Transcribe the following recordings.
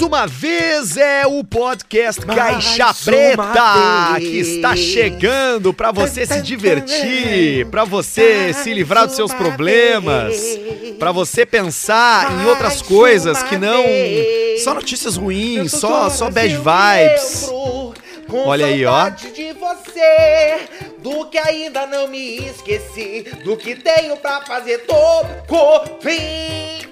Mais uma vez é o podcast Caixa Preta que está chegando para você se divertir, para você se livrar dos seus problemas, para você pensar em outras coisas que não só notícias ruins, só só bad vibes. Olha aí, ó. de você, do que ainda não me esqueci, do que tenho pra fazer todo fim.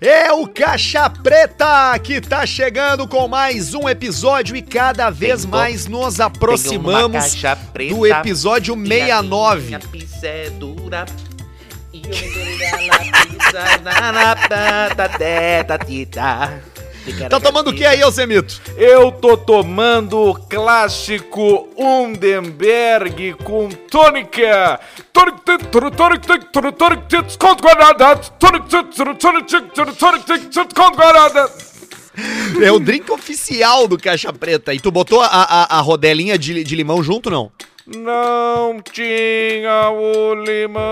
É o Caixa Preta que tá chegando com mais um episódio e cada vez mais nos aproximamos preta, do episódio e a 69. Tá tomando o que aí, Alcemito? Eu tô tomando o clássico Undenberg com tônica. É o drink oficial do Caixa Preta. E tu botou a, a, a rodelinha de, de limão junto, não? Não tinha o limão.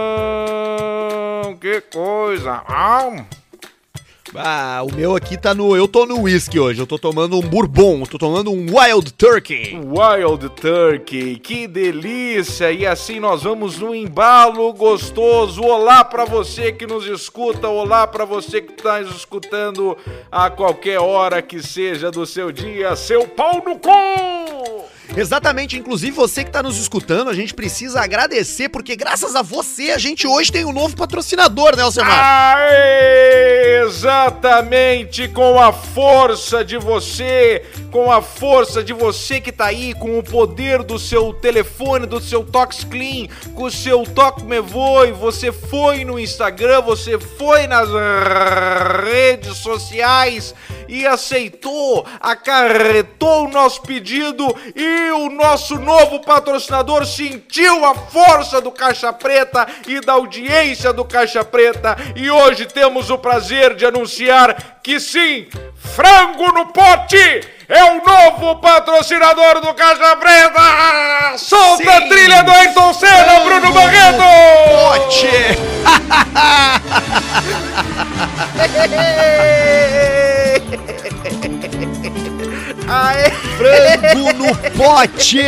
Que coisa. Ah. Ah, o meu aqui tá no. Eu tô no whisky hoje. Eu tô tomando um bourbon. Eu tô tomando um Wild Turkey. Wild Turkey, que delícia! E assim nós vamos no embalo gostoso. Olá pra você que nos escuta, olá pra você que tá nos escutando a qualquer hora que seja do seu dia, seu pau no cu! Exatamente, inclusive você que tá nos escutando, a gente precisa agradecer, porque graças a você a gente hoje tem um novo patrocinador, né, Alcemar? Aê, exatamente com a força de você, com a força de você que tá aí, com o poder do seu telefone, do seu Tox Clean, com o seu Toque Me Voe, você foi no Instagram, você foi nas redes sociais e aceitou, acarretou o nosso pedido e o nosso novo patrocinador sentiu a força do Caixa Preta e da audiência do Caixa Preta. E hoje temos o prazer de anunciar que sim, Frango no Pote é o novo patrocinador do Caixa Preta! Solta Sim. a trilha do Ayrton Senna, Bruno Barreto! Pote! Aê! Frango no pote!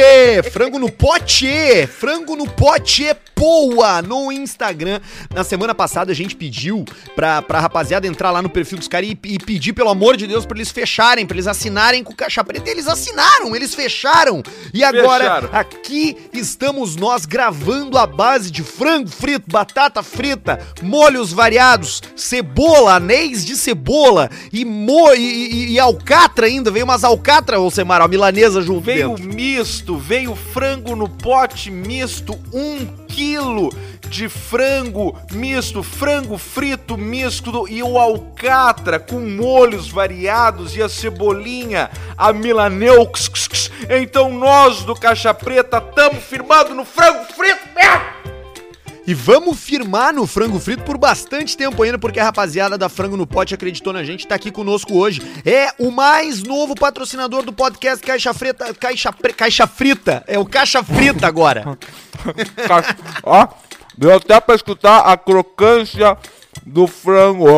Frango no pote! Frango no pote Poa no Instagram. Na semana passada a gente pediu pra, pra rapaziada entrar lá no perfil dos caras e, e pedir, pelo amor de Deus, pra eles fecharem, pra eles assinarem com o Caixa Preta. E Eles assinaram, eles fecharam. E agora, Fecharam. aqui estamos nós gravando a base de frango frito, batata frita, molhos variados, cebola, anéis de cebola e, mo e, e- e alcatra ainda. Veio umas alcatra, ô Semara, a milanesa junto Veio dentro. misto, veio frango no pote misto, um quilo de frango misto, frango frito misto e o alcatra com molhos variados e a cebolinha, a milaneux. Então nós do Caixa Preta estamos firmando no frango frito! E vamos firmar no frango frito por bastante tempo ainda, porque a rapaziada da Frango no Pote acreditou na gente, tá aqui conosco hoje. É o mais novo patrocinador do podcast Caixa Frita. Caixa, Caixa Frita. É o Caixa Frita agora. Ó, deu até pra escutar a crocância do frango.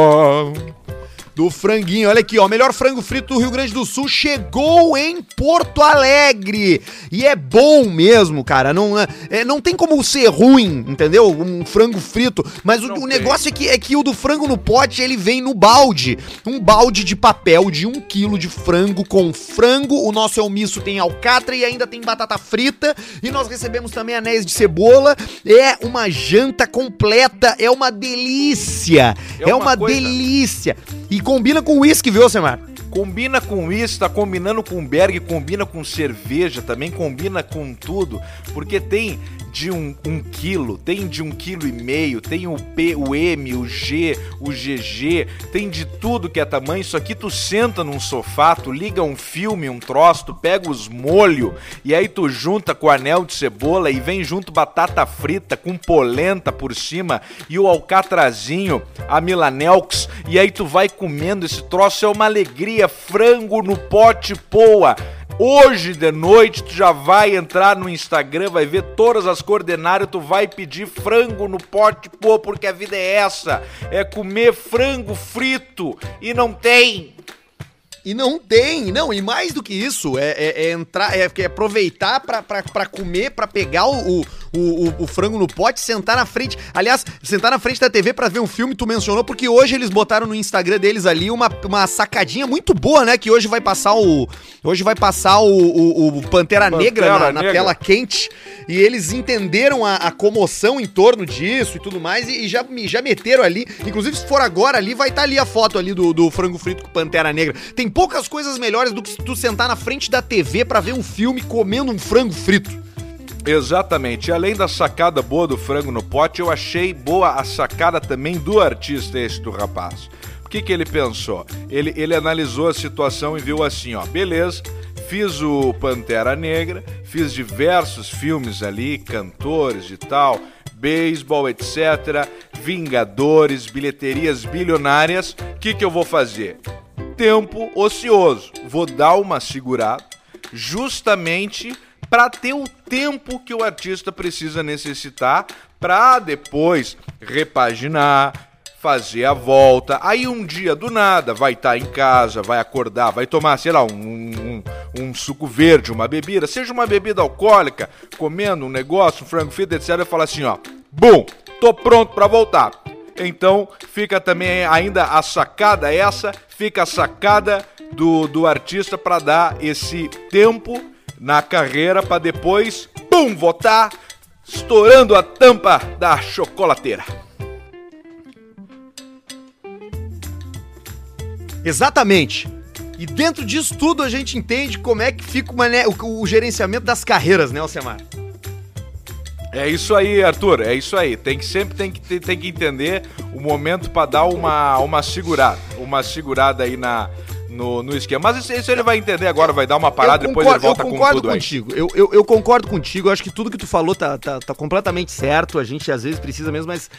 Do franguinho. Olha aqui, ó, o melhor frango frito do Rio Grande do Sul chegou em Porto Alegre. E é bom mesmo, cara. Não, é- é, não tem como ser ruim, entendeu? Um frango frito. Mas o, o negócio é que, é que o do frango no pote, ele vem no balde. Um balde de papel de um quilo de frango com frango. O nosso elmiço tem alcatra e ainda tem batata frita. E nós recebemos também anéis de cebola. É uma janta completa. É uma delícia. É, É uma, delícia. E combina com uísque, viu, Semar? Combina com isso, tá combinando com Berg, combina com cerveja também, combina com tudo, porque tem de um, um quilo, tem de um quilo e meio, tem o P, o M, o G, o GG, tem de tudo que é tamanho. Isso aqui tu senta num sofá, tu liga um filme, um troço, tu pega os molho e aí tu junta com anel de cebola e vem junto batata frita com polenta por cima e o alcatrazinho, a milanelx, e aí tu vai comendo esse troço, é uma alegria, frango no pote poa. Hoje de noite tu já vai entrar no Instagram, vai ver todas as coordenadas, tu vai pedir frango no pote, pô, porque a vida é essa, é comer frango frito e não tem. E não tem, não, e mais do que isso, é, é, é entrar, é, é aproveitar pra, pra, pra comer, pra pegar o, o, o, o, frango no pote, sentar na frente. Aliás, sentar na frente da TV pra ver um filme, tu mencionou, porque hoje eles botaram no Instagram deles ali uma, uma sacadinha muito boa, né? Que hoje vai passar o. Hoje vai passar o, o, o Pantera, Pantera, Negra, na, na tela quente. E eles entenderam a, a, comoção em torno disso e tudo mais, e, e, já, já meteram ali. Inclusive, se for agora ali, vai estar tá ali a foto ali do, do frango frito com Pantera Negra. Tem poucas coisas melhores do que tu sentar na frente da TV para ver um filme comendo um frango frito. Exatamente. Além da sacada boa do frango no pote, eu achei boa a sacada também do artista esse do rapaz. O que, que ele pensou? Ele, ele analisou a situação e viu assim, ó, beleza, fiz o Pantera Negra, fiz diversos filmes ali, cantores e tal, beisebol, etc., Vingadores, bilheterias bilionárias. O que, que eu vou fazer? tempo ocioso. Vou dar uma segurada justamente para ter o tempo que o artista precisa necessitar para depois repaginar, fazer a volta. Aí um dia do nada vai estar tá em casa, vai acordar, vai tomar, sei lá, um, um, um, suco verde, uma bebida, seja uma bebida alcoólica, comendo um negócio, um frango frito, etc. E fala assim, ó, bom, tô pronto para voltar. Então fica também ainda a sacada essa, fica a sacada do, do artista para dar esse tempo na carreira para depois, pum, votar estourando a tampa da chocolateira. Exatamente. E dentro disso tudo a gente entende como é que fica uma, né, o, o, gerenciamento das carreiras, né, Alcemar? É isso aí, Arthur. É isso aí. Tem que sempre tem que, tem que entender o momento para dar uma, uma segurada. Uma segurada aí na, no, no esquema. Mas isso, isso, ele vai entender agora, vai dar uma parada, concordo, depois ele volta com tudo contigo. Eu, eu, eu, concordo contigo. Eu acho que tudo que tu falou tá, tá, tá, completamente certo. A gente às vezes precisa mesmo, mas.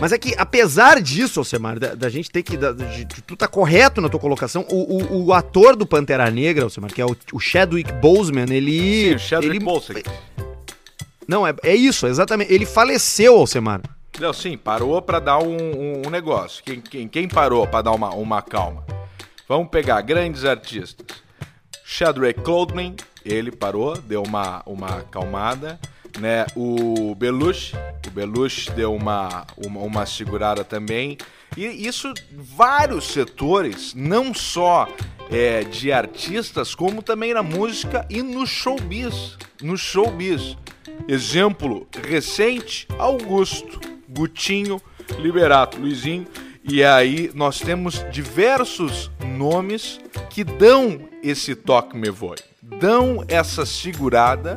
Mas é que, apesar disso, Alcemar, da, da gente ter que. Da, de, de, tu tá correto na tua colocação. O, o, o ator do Pantera Negra, Alcemar, que é o, o Chadwick Boseman, ele. Sim, o Chadwick ele, Boseman. Não, é, é isso, exatamente. Ele faleceu, Alcemar. Não, sim, parou para dar um, um, um, negócio. Quem, quem, quem parou para dar uma, uma calma? Vamos pegar grandes artistas. Chadwick Cloudman, ele parou, deu uma, uma calmada. Né? O Belushi, o Belushi deu uma, uma, uma segurada também. E isso, vários setores, não só é, de artistas, como também na música e no showbiz. No showbiz. Exemplo recente: Augusto, Gutinho, Liberato, Luizinho. E aí nós temos diversos nomes que dão esse toque me voe, dão essa segurada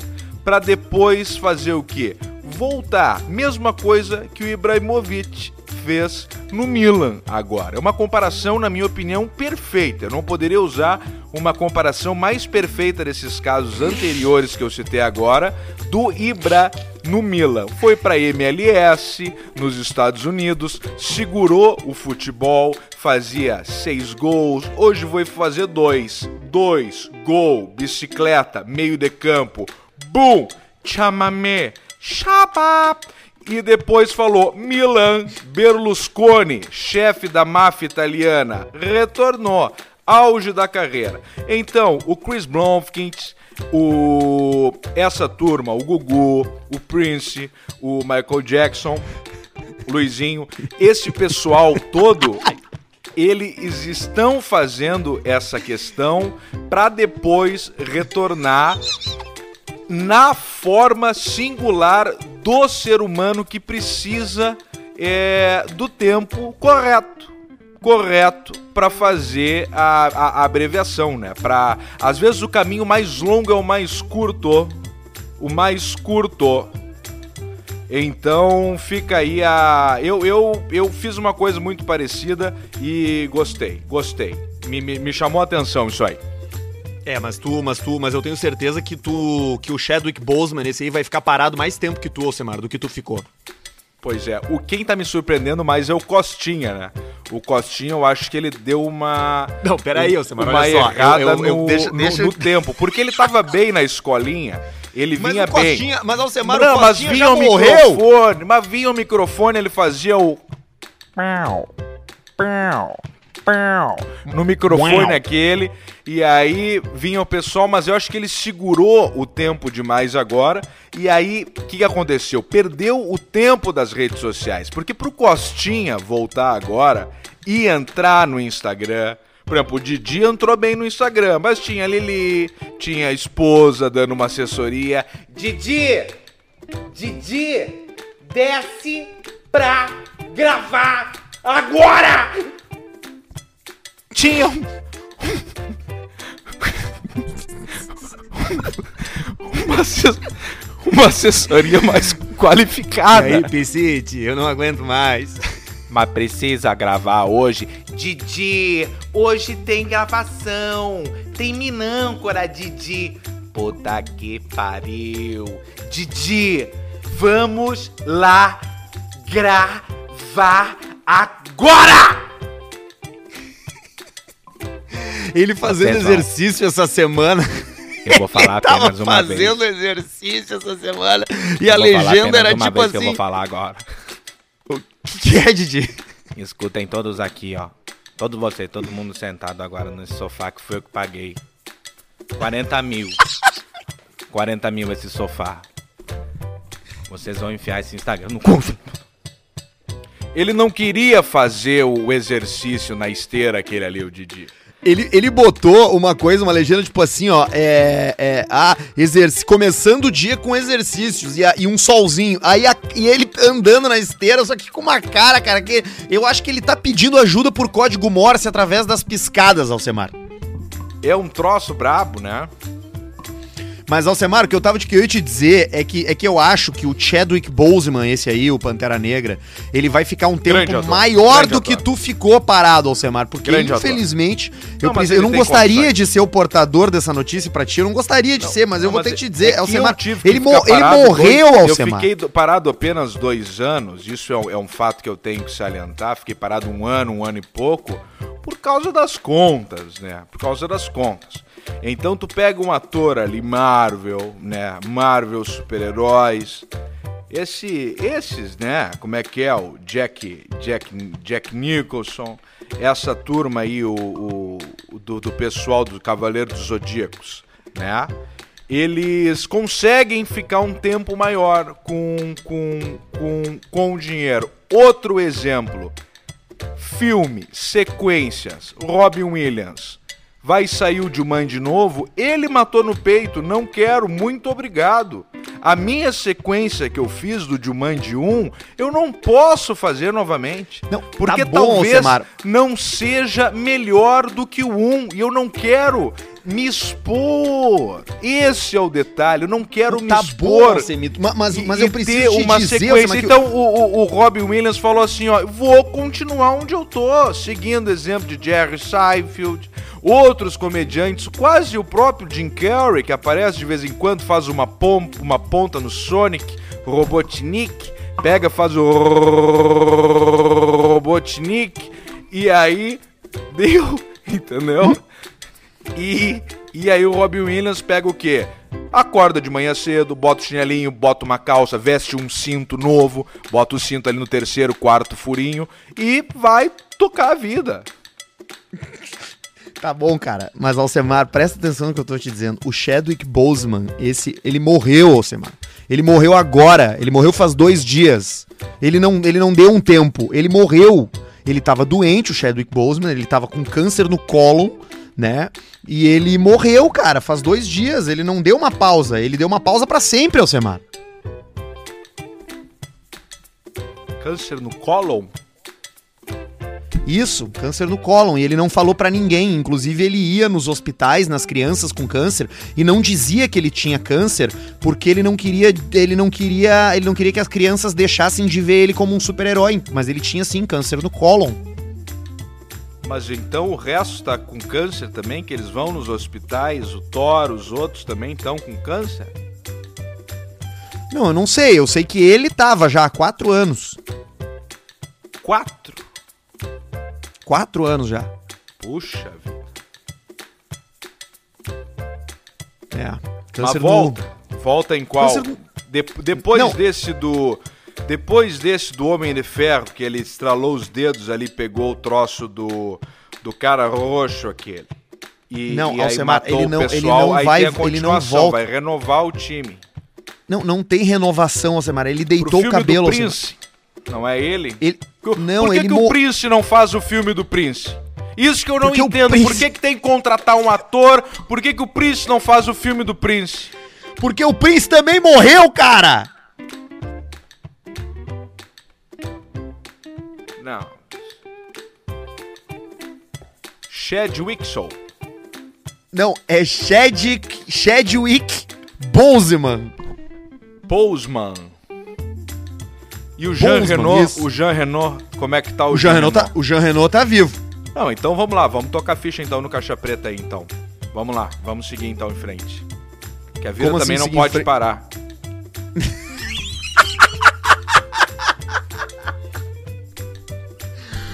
para depois fazer o quê? Voltar. Mesma coisa que o Ibrahimovic fez no Milan agora. É uma comparação, na minha opinião, perfeita. Eu não poderia usar uma comparação mais perfeita desses casos anteriores que eu citei agora do Ibra no Milan. Foi para MLS nos Estados Unidos, segurou o futebol, fazia seis gols. Hoje vou fazer dois, dois, gol, bicicleta, meio de campo, bum, chamamé, chapa e depois falou: Milan Berlusconi, chefe da máfia italiana, retornou, auge da carreira. Então, o Chris Blomkins, o essa turma, o Gugu, o Prince, o Michael Jackson, o Luizinho, esse pessoal todo eles estão fazendo essa questão para depois retornar na forma singular do ser humano que precisa é, do tempo correto. Correto para fazer a, a, a, abreviação, né? Para às vezes o caminho mais longo é o mais curto, o mais curto. Então fica aí a. Eu, eu, eu fiz uma coisa muito parecida e gostei, gostei. Me, me, me chamou a atenção isso aí. É, mas tu, mas tu, mas eu tenho certeza que tu, que o Chadwick Boseman, esse aí vai ficar parado mais tempo que tu, Alcemar, do que tu ficou. Pois é, o quem tá me surpreendendo mais é o Costinha, né? O Costinha, eu acho que ele deu uma. Não, peraí, Alcemar, uma olha só. errada eu, eu, eu, no, deixa, no- deixa... no tempo. Porque ele tava bem na escolinha, ele Mas vinha o bem. Costinha, mas Alcemar, Não, o mas Costinha vinha já o morreu. microfone, mas vinha o microfone, ele fazia o. Pau, pau. No microfone aquele, e aí vinha o pessoal, mas eu acho que ele segurou o tempo demais agora. E aí, o que, que aconteceu? Perdeu o tempo das redes sociais. Porque pro Costinha voltar agora e entrar no Instagram. Por exemplo, o Didi entrou bem no Instagram, mas tinha a Lili, tinha a esposa dando uma assessoria. Didi! Didi! Desce pra gravar agora! Tinha um- uma, assess- uma assessoria mais qualificada. Piscite, eu não aguento mais. Mas precisa gravar hoje. Didi, hoje tem gravação. Tem Minâncora, Didi. Puta que pariu. Didi, vamos lá gravar agora! Ele fazendo Atenção. exercício essa semana. Eu vou falar Tava apenas uma vez. fazendo exercício essa semana. E Eu a legenda era uma tipo vez que eu assim. vou falar agora. O que é, Didi? Escutem todos aqui, ó. Todos vocês, todo mundo sentado agora nesse sofá que foi eu que paguei. 40 mil. 40 mil esse sofá. Vocês vão enfiar esse Instagram no cu. Ele não queria fazer o exercício na esteira aquele ali, o Didi. Ele, ele botou uma coisa, uma legenda, tipo assim, ó. É. é ah, exerc... começando o dia com exercícios e, a- e um solzinho. Aí a- e ele andando na esteira, só que com uma cara, cara, que eu acho que ele tá pedindo ajuda por código Morse através das piscadas, Alcemar. É um troço brabo, né? Mas, Alcemar, o que eu tava de que eu ia te dizer é que, é que eu acho que o Chadwick Boseman, esse aí, o Pantera Negra, ele vai ficar um tempo ator, maior grande do que ator. tu ficou parado, Alcemar. Porque, Grande ator. infelizmente, eu, Não, eu não gostaria condições. de ser o portador dessa notícia pra ti. Eu não gostaria de Não, ser, mas eu não, vou mas ter que te é dizer, que Alcemar, eu ele, mo- ele morreu, dois- Alcemar. Eu fiquei do- parado apenas dois anos, isso é um, é um fato que eu tenho que salientar. Fiquei parado um ano, um ano e pouco, por causa das contas, né? Por causa das contas. Então tu pega um ator ali, Marvel, né? Marvel, super-heróis. Esse, esses, né? Como é que é? O Jack, Jack, Jack Nicholson. Essa turma aí, o, o- do, do pessoal do Cavaleiro dos Zodíacos, né? Eles conseguem ficar um tempo maior com, com, com, com o dinheiro. Outro exemplo. Filme, sequências, Robin Williams. Vai sair o Jumanji de novo? Ele matou no peito, não quero, muito obrigado. A minha sequência que eu fiz do Jumanji 1, eu não posso fazer novamente. Não, porque tá bom, talvez Alcemar. não seja melhor do que o 1 e eu não quero me expor. Esse é o detalhe, eu não quero me Tá bom, expor. Ma- mas, E- mas eu preciso ter te uma dizer, sequência. Então o, o, o Robin Williams falou assim, ó, vou continuar onde eu tô, seguindo o exemplo de Jerry Seinfeld, outros comediantes, quase o próprio Jim Carrey que aparece de vez em quando, faz uma pom- uma ponta no Sonic, Robotnik, pega, faz o Robotnik e aí deu, entendeu? E, e aí o Robin Williams pega o quê? Acorda de manhã cedo, bota o chinelinho, bota uma calça, veste um cinto novo, bota o cinto ali no terceiro, quarto furinho e vai tocar a vida. Tá bom, cara. Mas, Alcemar, presta atenção no que eu tô te dizendo. O Chadwick Boseman, esse, ele morreu, Alcemar. Ele morreu agora. Ele morreu faz dois dias. Ele não, ele não deu um tempo. Ele morreu. Ele tava doente, o Chadwick Boseman. Ele tava com câncer no cólon, né? E ele morreu, cara, faz dois dias. Ele não deu uma pausa. Ele deu uma pausa pra sempre, Alcemar. Câncer no cólon? Isso, câncer no cólon. E ele não falou pra ninguém. Inclusive, ele ia nos hospitais, nas crianças com câncer, e não dizia que ele tinha câncer, porque ele não queria. Ele não queria. Ele não queria que as crianças deixassem de ver ele como um super-herói. Mas ele tinha sim câncer no cólon. Mas então o resto tá com câncer também, que eles vão nos hospitais, o Thor, os outros também estão com câncer? Não, eu não sei. Eu sei que ele tava já há quatro anos. Quatro? quatro anos já. Puxa vida. É. Mas Câncer volta. Volta em qual? Câncer no- De- depois Não. desse do. Depois desse do Homem de Ferro, que ele estralou os dedos ali, pegou o troço do, do cara roxo aquele. E, Não, e Alcemar, ele o não- ele pessoal, não aí vai- ele não volta. vai renovar o time. Não, não tem renovação, Alcemar. Ele deitou o cabelo, do. Prince. Não é ele? Ele... Não, Por que, ele que o Prince não faz o filme do Prince? Isso que eu não Porque entendo. Prince- Por que, que tem que contratar um ator? Por que, que o Prince não faz o filme do Prince? Porque o Prince também morreu, cara! Não. Chadwick Não, é Chadwick, Chadwick Boseman. Boseman. E o Jean Boseman, Renault, isso. o Jean Renault, como é que tá o, O Jean Renault tá, o Jean Renault tá vivo. Não, então vamos lá, vamos tocar ficha então no Caixa Preta aí então. Vamos lá, vamos seguir então em frente. Que a vida Como também assim não pode parar.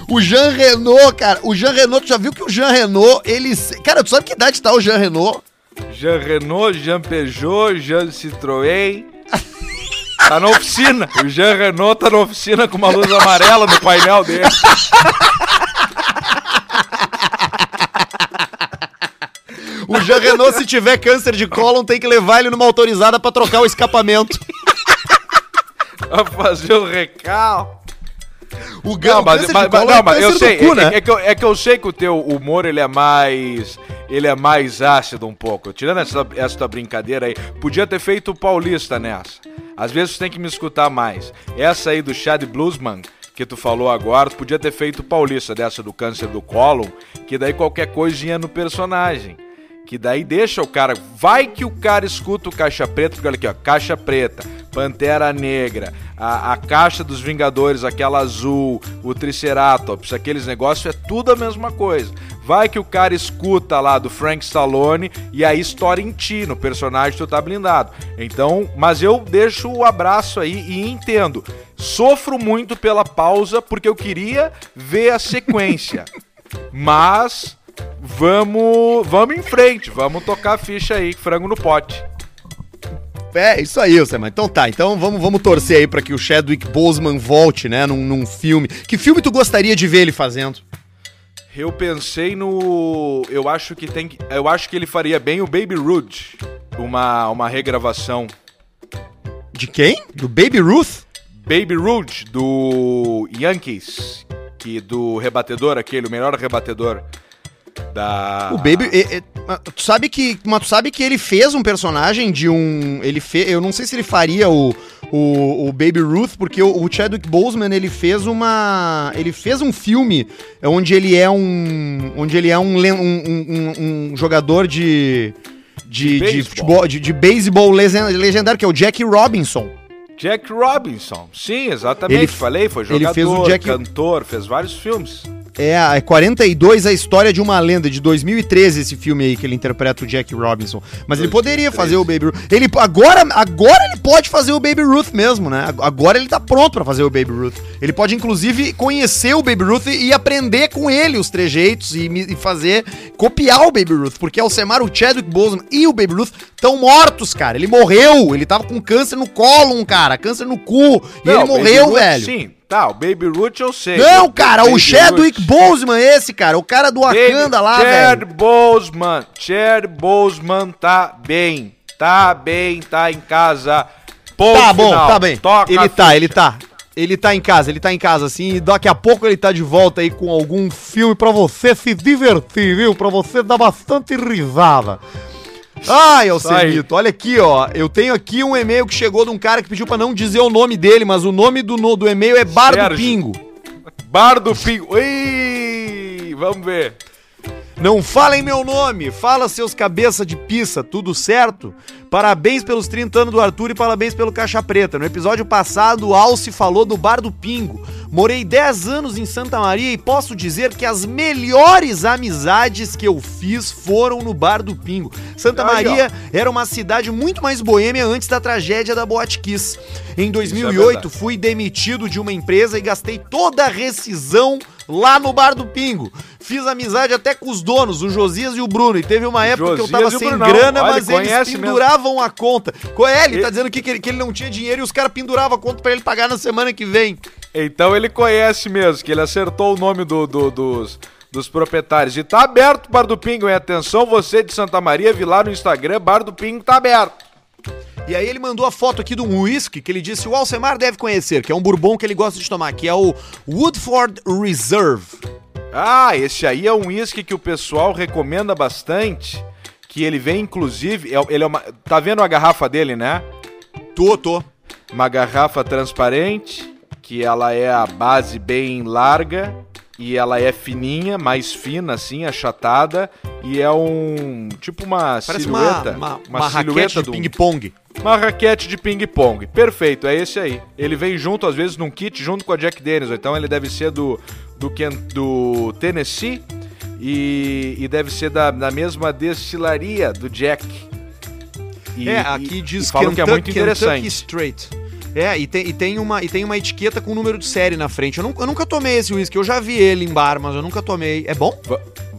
O Jean Renault, cara, o Jean Renault, tu já viu que o Jean Renault, ele... Cara, tu sabe que idade tá o Jean Renault? Jean Renault, Jean Peugeot, Jean Citroën. Tá na oficina. O Jean Renault tá na oficina com uma luz amarela no painel dele. O Jean Renault, se tiver câncer de cólon, tem que levar ele numa autorizada pra trocar o escapamento. Pra fazer o recal. O, ga- Não, o mas, mas- não, é mas eu sei, cu, é, né? é que eu, é que eu sei que o teu humor ele é mais ele é mais ácido um pouco. Tirando essa, essa brincadeira aí, podia ter feito o paulista nessa. Às vezes tem que me escutar mais. Essa aí do Chad Bluesman que tu falou agora, tu podia ter feito paulista dessa do câncer do cólon, que daí qualquer coisinha no personagem. Que daí deixa o cara. Vai que o cara escuta o Caixa Preta, porque olha aqui, ó. Caixa Preta, Pantera Negra, a, a Caixa dos Vingadores, aquela azul, o Triceratops, aqueles negócios, é tudo a mesma coisa. Vai que o cara escuta lá do Frank Stallone e aí estoura em ti, no personagem tu tá blindado. Então, mas eu deixo o abraço aí e entendo. Sofro muito pela pausa porque eu queria ver a sequência. Mas vamos, vamos em frente, vamos tocar a ficha aí, frango no pote. É, isso aí, Alcemar. Então tá, então vamos, vamos torcer aí pra que o Chadwick Boseman volte, né, num, num filme. Que filme tu gostaria de ver ele fazendo? Eu pensei no, eu acho que tem, eu acho que ele faria bem o Baby Rude, uma uma regravação. De quem? Do Baby Ruth? Baby Rude do Yankees, que do rebatedor aquele, o melhor rebatedor da O Baby. é- é- tu sabe que. Mas tu sabe que ele fez um personagem de um. Ele fez. Eu não sei se ele faria o, o, o Baby Ruth, porque o, o Chadwick Boseman ele fez uma. Ele fez um filme onde ele é um. Onde ele é um, um, um, um- jogador de. De, De de, beisebol. futebol, de, de beisebol legendário, que é o Jack Robinson. Jack Robinson. Sim, exatamente. Ele- Falei, foi ele jogador, fez o Jack- cantor, fez vários filmes. É, é 42 a história de uma lenda, de 2013 esse filme aí que ele interpreta o Jack Robinson. Mas ele poderia 2013. fazer o Baby Ruth. Ele, agora, agora ele pode fazer o Baby Ruth mesmo, né? Agora ele tá pronto pra fazer o Baby Ruth. Ele pode, inclusive, conhecer o Baby Ruth e, e aprender com ele os trejeitos e, e fazer, copiar o Baby Ruth. Porque Alcemar, o Chadwick Boseman e o Baby Ruth estão mortos, cara. Ele morreu. Ele tava com câncer no cólon, cara. Câncer no cu. E Não, ele o Baby morreu, Ruth, velho. Sim, tá, o Baby Ruth eu sei. Não, cara, Baby o Chadwick Ruth. Boseman esse, cara, o cara do Wakanda lá, Chad velho. Boseman, Chad Boseman tá bem, tá bem, tá em casa. Ponto Tá bom, final. tá bem. Toca ele tá, ele tá. Ele tá em casa, ele tá em casa, assim, e daqui a pouco ele tá de volta aí com algum filme pra você se divertir, viu? Pra você dar bastante risada. Ai, Alcemito, olha aqui, ó. Eu tenho aqui um e-mail que chegou de um cara que pediu pra não dizer o nome dele, mas o nome do, do e-mail é Bar do Sérgio. Pingo. Bar do Pingo. Ih, vamos ver. Não falem meu nome, fala seus cabeça de pizza, tudo certo? Parabéns pelos 30 anos do Arthur e parabéns pelo Caixa Preta. No episódio passado, o Alce falou do Bar do Pingo. Morei 10 anos em Santa Maria e posso dizer que as melhores amizades que eu fiz foram no Bar do Pingo. Santa Maria era uma cidade muito mais boêmia antes da tragédia da Boate Kiss. Em 2008, é fui demitido de uma empresa e gastei toda a rescisão lá no bar do Pingo. Fiz amizade até com os donos, o Josias e o Bruno. E teve uma época Josias que eu tava sem Brunão. grana, Olha, mas eles conhece mesmo. penduravam a conta. Co- É, ele tá dizendo aqui que ele, que ele não tinha dinheiro e os caras penduravam a conta pra ele pagar na semana que vem. Então ele conhece mesmo, que ele acertou o nome do- do- dos, dos proprietários. E tá aberto o Bar do Pingo, hein? Atenção, você de Santa Maria, vi lá no Instagram, Bar do Pingo tá aberto. E aí ele mandou a foto aqui de um whisky que ele disse o Alcemar deve conhecer, que é um bourbon que ele gosta de tomar, que é o Woodford Reserve. Ah, esse aí é um uísque que o pessoal recomenda bastante. Que ele vem, inclusive. é- Ele é uma. Tá vendo a garrafa dele, né? Tô, tô. Uma garrafa transparente, que ela é a base bem larga e ela é fininha, mais fina assim, achatada e é um tipo uma Parece silhueta, uma, uma, uma raquete de de um- ping-pong. uma raquete de ping-pong. Perfeito, é esse aí. Ele vem junto, às vezes, num kit, junto com a Jack Daniels. Então ele deve ser do, do, do Tennessee e, e deve ser da, da mesma destilaria do Jack. E- é, aqui diz e falam que é muito Kentucky interessante. Straight. É, e tem, e, tem uma, e tem uma etiqueta com número de série na frente. Eu, nunca- eu nunca tomei esse whisky, eu já vi ele em bar, mas eu nunca tomei. É bom?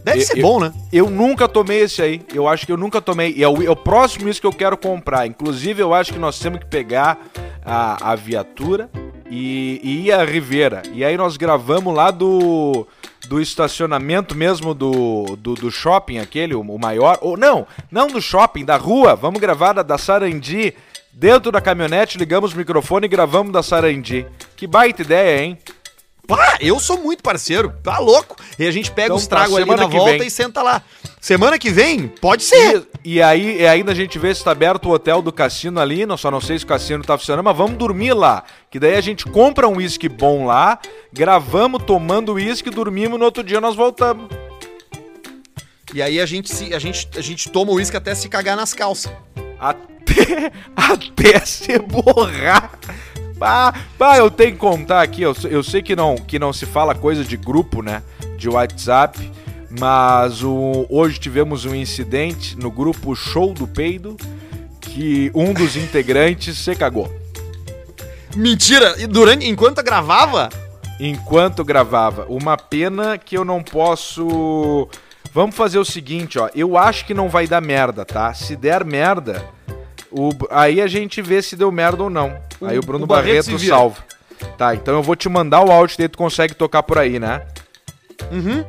Deve Eu- ser eu- bom, né? Eu nunca tomei esse aí. Eu acho que eu nunca tomei. E é o, é o próximo isso que eu quero comprar. Inclusive, eu acho que nós temos que pegar a, a viatura e, e ir à Ribeira. E aí nós gravamos lá do, do estacionamento mesmo do, do, do shopping, aquele, o, o maior. Ou não, não do shopping, da rua. Vamos gravar da, da Sarandi. Dentro da caminhonete, ligamos o microfone e gravamos da Sarandi. Que baita ideia, hein? Pá, eu sou muito parceiro, tá louco. E a gente pega Então os tá, tragos ali na volta vem. e senta lá. Semana que vem? Pode ser. E, e aí, e ainda a gente vê se tá aberto o hotel do cassino ali, não, só não sei se o cassino tá funcionando, mas vamos dormir lá. Que daí a gente compra um uísque bom lá, gravamos tomando uísque, dormimos, no outro dia nós voltamos. E aí a gente, se, a gente, a gente toma o uísque até se cagar nas calças. Até, até se borrar. Bah, bah, eu tenho que contar aqui, eu, eu sei que não, que não se fala coisa de grupo, né? De WhatsApp, mas o, hoje tivemos um incidente no grupo Show do Peido que um dos integrantes se cagou. Mentira! E durante, enquanto gravava? enquanto gravava. Uma pena que eu não posso. Vamos fazer o seguinte, ó. Eu acho que não vai dar merda, tá? Se der merda, o... aí a gente vê se deu merda ou não. O- aí o Bruno o Barreto Barreto salva. Tá, então eu vou te mandar o áudio daí tu consegue tocar por aí, né? Uhum.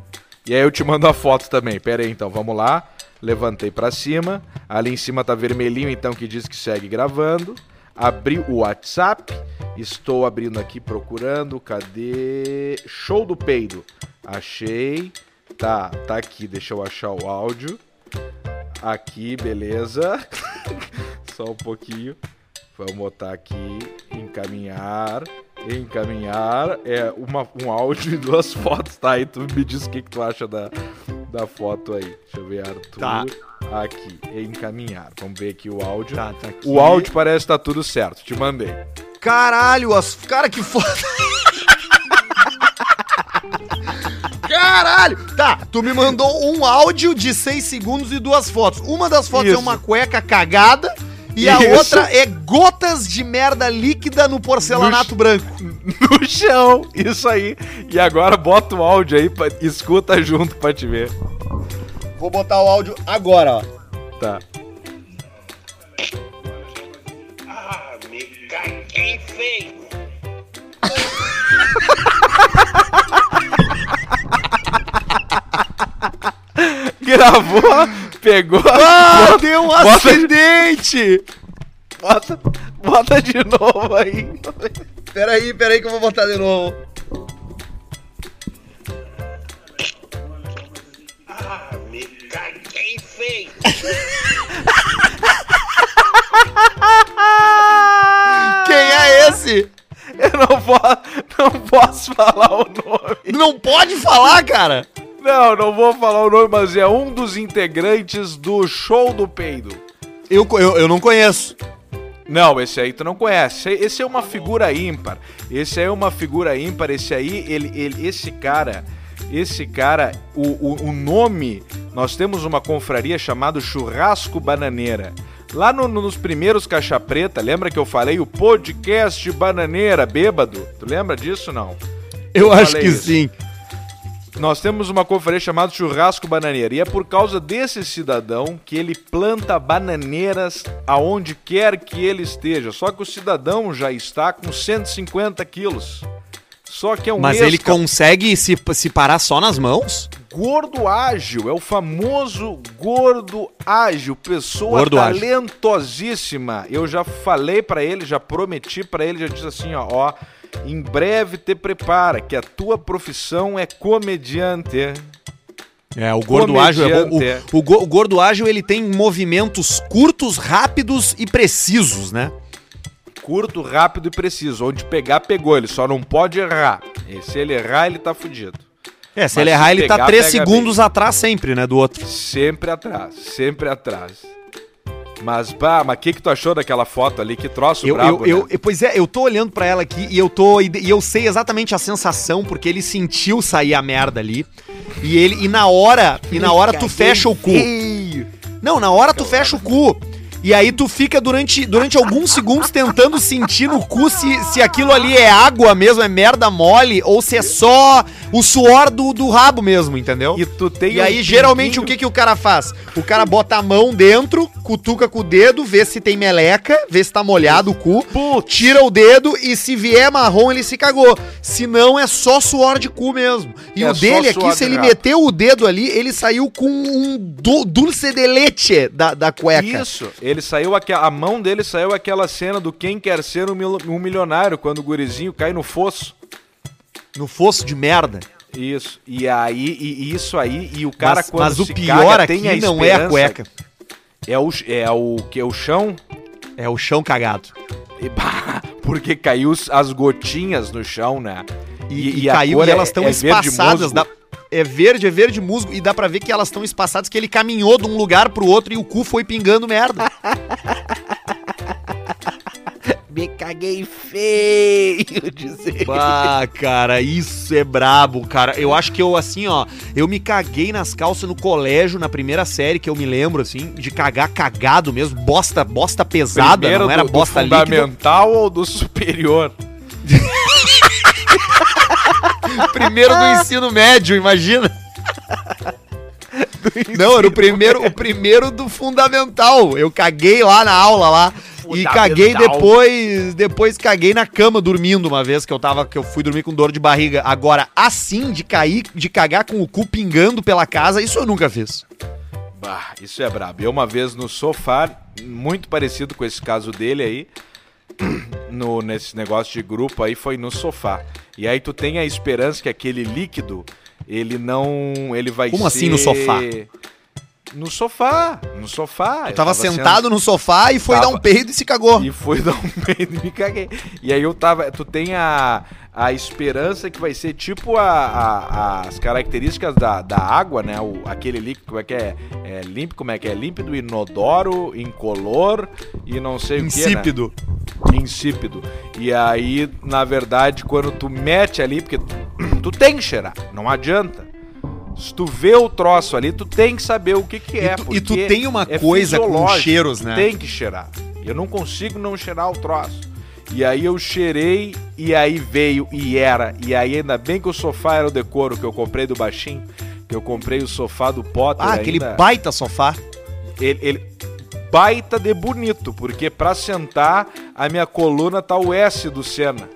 E aí eu te mando a foto também. Pera aí, então, vamos lá. Levantei pra cima. Ali em cima tá vermelhinho, então, que diz que segue gravando. Abri o WhatsApp. Estou abrindo aqui, procurando. Cadê? Show do peido. Achei. Tá, tá aqui. Deixa eu achar o áudio. Aqui, beleza. Só um pouquinho. Vamos botar aqui. Encaminhar. Encaminhar. É uma, um áudio e duas fotos, tá? Aí tu me diz o que, que tu acha da, da foto aí. Deixa eu ver, Arthur. Tá. Aqui. Encaminhar. Vamos ver aqui o áudio. Tá, tá aqui. O áudio parece que tá tudo certo. Te mandei. Caralho, as... cara, que foda. Caralho! Tá, tu me mandou um áudio de 6 segundos e duas fotos. Uma das fotos é Isso. uma cueca cagada e a Isso. outra é gotas de merda líquida no porcelanato branco. No chão. Isso aí. E agora bota o áudio aí, pra, escuta junto pra te ver. Vou botar o áudio agora, ó. Tá. Ah, me caguei feio. Gravou, pegou. Ah, bota- deu um bota- acidente! Bota, bota de novo aí. Peraí, peraí que eu vou botar de novo. Ah, me caguei feio. Quem é esse? Eu não posso, não posso falar o nome. Não pode falar, cara! Não, não vou falar o nome, mas é um dos integrantes do Show do Peido. Eu, eu, eu não conheço. Não, esse aí tu não conhece. Esse- é uma figura ímpar. Esse aí é uma figura ímpar. Esse aí, ele, ele, esse cara, esse cara, o, o, o nome, nós temos uma confraria chamada Churrasco Bananeira. Lá no- no- nos primeiros Caixa Preta, lembra que eu falei o podcast Bananeira, bêbado? Tu lembra disso, não? Eu Eu acho que isso. sim. Nós temos uma conferência chamada Churrasco Bananeira. E é por causa desse cidadão que ele planta bananeiras aonde quer que ele esteja. Só que o cidadão já está com 150 quilos. Só que é um Mas ele consegue se, se parar só nas mãos? gordo ágil. É o famoso gordo ágil. Pessoa Gordo ágil. talentosíssima. Eu já falei pra ele, já prometi pra ele, já disse assim, ó, ó. Em breve te prepara, que a tua profissão é comediante. É, o gordo ágil é bom. O, o o gordo ágil ele tem movimentos curtos, rápidos e precisos, né? Curto, rápido e preciso. Onde pegar, pegou. Ele só não pode errar. E se ele errar, ele tá fudido. É, se Mas ele errar, ele tá pegar, 3 pega segundos atrás sempre, né, do outro. Sempre atrás, sempre atrás. Mas, bah, mas o que, que tu achou daquela foto ali? Que troço Eu, brabo, eu, né? eu- pois é, eu tô olhando pra ela aqui e eu tô e eu sei exatamente a sensação porque ele sentiu sair a merda ali. E ele e na hora, e na hora tu fecha o cu. Não, na hora tu fecha o cu. E aí tu fica durante, durante alguns segundos tentando sentir no cu se, se aquilo ali é água mesmo, é merda mole, ou se é só o suor do, do rabo mesmo, entendeu? E tu tem E um aí, geralmente, pinguinho- o que, que o cara faz? O cara bota a mão dentro, cutuca com o dedo, vê se tem meleca, vê se tá molhado o cu, tira o dedo e se vier marrom, ele se cagou. Se não, é só suor de cu mesmo. E É o dele aqui, se de ele rabo. meteu o dedo ali, ele saiu com um du- dulce de leite da, da cueca. Isso, ele saiu aqui, a mão dele saiu aquela cena do quem quer ser um, um milionário, quando o gurizinho cai no fosso. No fosso de merda. Isso. E aí, e, e isso aí, e o cara mas, quando mas o pior caga, aqui não é a cueca, É o, é o que? O chão? é o chão cagado. E, bah, porque caiu as gotinhas no chão, né? E, e a caiu e é- elas estão é espaçadas. dá- é verde, é verde musgo. E dá pra ver que elas estão espaçadas, que ele caminhou de um lugar pro outro e o cu foi pingando merda. Me caguei feio, dizer. Ah, cara, isso é brabo, cara. Eu acho que eu, assim, ó, eu me caguei nas calças no colégio, na primeira série, que eu me lembro, assim, de cagar cagado mesmo, bosta, bosta pesada, Primeiro não era do, do bosta líquida. fundamental ou do superior? Primeiro do ensino médio, imagina. Não, era o primeiro, o primeiro do fundamental. Eu caguei lá na aula lá. E caguei depois, depois caguei na cama dormindo uma vez que eu tava que eu fui dormir com dor de barriga. Agora, assim de cair, de cagar com o cu pingando pela casa, isso eu nunca fiz. Bah, isso é brabo. Eu uma vez no sofá, muito parecido com esse caso dele aí, no, nesse negócio de grupo aí, foi no sofá. E aí tu tem a esperança que aquele líquido, ele não... ele vai Como ser... assim no sofá? No sofá, no sofá. Eu tava, sentado no sofá e foi Tava. dar um peido e se cagou. E fui dar um peido e me caguei. E aí eu tava. Tu tem a, a esperança que vai ser tipo a, a- as características da, da água, né? O, aquele líquido, como é que é? É limpo, como é que é? Límpido, inodoro, incolor e não sei o que. Insípido. Né? Insípido. E aí, na verdade, quando tu mete ali, porque tu, tu tem que cheirar, não adianta. Se tu vê o troço ali, tu tem que saber o que que é. tu- e tu tem uma é coisa com cheiros, né? Tem que cheirar. Eu não consigo não cheirar o troço. E aí eu cheirei e aí veio e era. E aí ainda bem que o sofá era o decoro que eu comprei do baixinho. Que eu comprei o sofá do Potter. Ah, aquele ainda. baita sofá. Ele, ele- baita de bonito, porque pra sentar a minha coluna tá o S do Senna.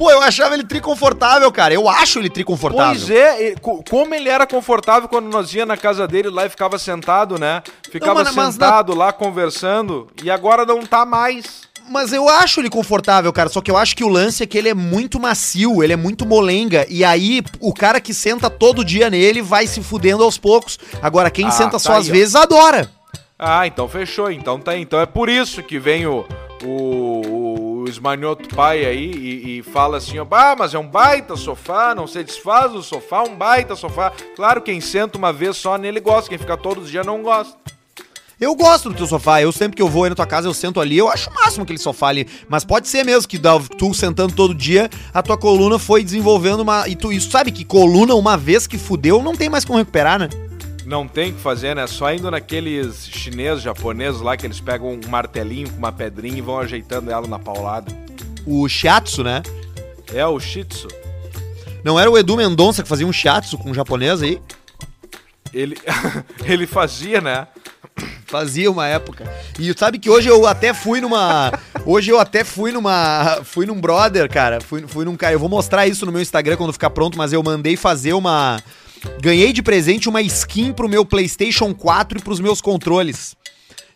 Pô, eu achava ele triconfortável, cara. Eu acho ele triconfortável. Pois é, co- como ele era confortável quando nós ia na casa dele lá e ficava sentado, né? Ficava Não, mas sentado lá conversando e agora não tá mais. Mas eu acho ele confortável, cara. Só que eu acho que o lance é que ele é muito macio, ele é muito molenga. E aí, o cara que senta todo dia nele vai se fudendo aos poucos. Agora, quem Ah, senta tá só às aí, ó. vezes adora. Ah, então fechou. Então tá aí. Então é por isso que vem o, o, o esmanhoto pai aí e, e fala assim, ó, ah, mas é um baita sofá, não se desfaz do sofá, um baita sofá. Claro, quem senta uma vez só nele gosta, quem fica todos os dias não gosta. Eu gosto do teu sofá. Eu sempre que eu vou aí na tua casa, eu sento ali. Eu acho o máximo aquele sofá ali. Mas pode ser mesmo que tu sentando todo dia, a tua coluna foi desenvolvendo uma. E tu isso sabe que coluna, uma vez que fudeu, não tem mais como recuperar, né? Não tem o que fazer, né? Só indo naqueles chineses, japoneses lá, que eles pegam um martelinho com uma pedrinha e vão ajeitando ela na paulada. O shiatsu, né? É o shih tzu. Não era o Edu Mendonça que fazia um shiatsu com um japonês aí? Ele, ele fazia, né? Fazia uma época. E sabe que hoje eu até fui numa. Hoje eu até fui numa. Fui num brother, cara. Fui, fui num cara. Eu vou mostrar isso no meu Instagram quando ficar pronto, mas eu mandei fazer uma. Ganhei de presente uma skin pro meu PlayStation 4 e pros meus controles.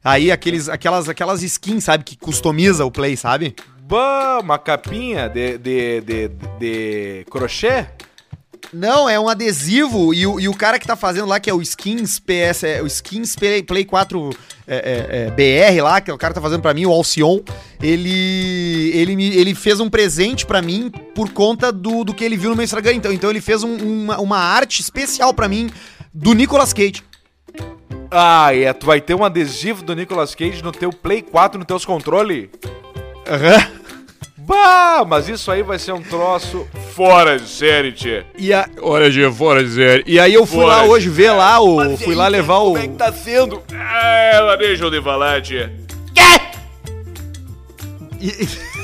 Aí aqueles, aquelas, aquelas skins, sabe, que customiza o Play, sabe? Bah, uma capinha de, de, de, de crochê? Não, é um adesivo e o, e o cara que tá fazendo lá, que é o Skins PS, é, o Skins Play, Play 4 é, é, é, BR lá, que o cara tá fazendo pra mim, o Alcion, ele, ele, me- ele fez um presente pra mim por conta do, do que ele viu no meu Instagram. Então, então ele fez um- uma, uma arte especial pra mim do Nicolas Cage. Ah, é. Tu vai ter um adesivo do Nicolas Cage no teu Play 4, nos teus controles? Bah, mas isso aí vai ser um troço fora de série, tchê. E a... Olha, Gê, fora dizer. E aí eu fui lá Fora, hoje ver lá, o, fui lá levar o... Como é que tá sendo? Ah, ela deixa eu de falar, tchê. E-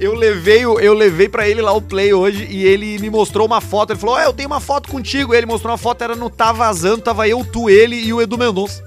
Eu levei, eu levei para ele lá o play hoje e ele me mostrou uma foto. Ele falou: Ó, eu tenho uma foto contigo. Ele mostrou uma foto, era no Tá Vazando, tava eu, tu, ele e o Edu Mendonça.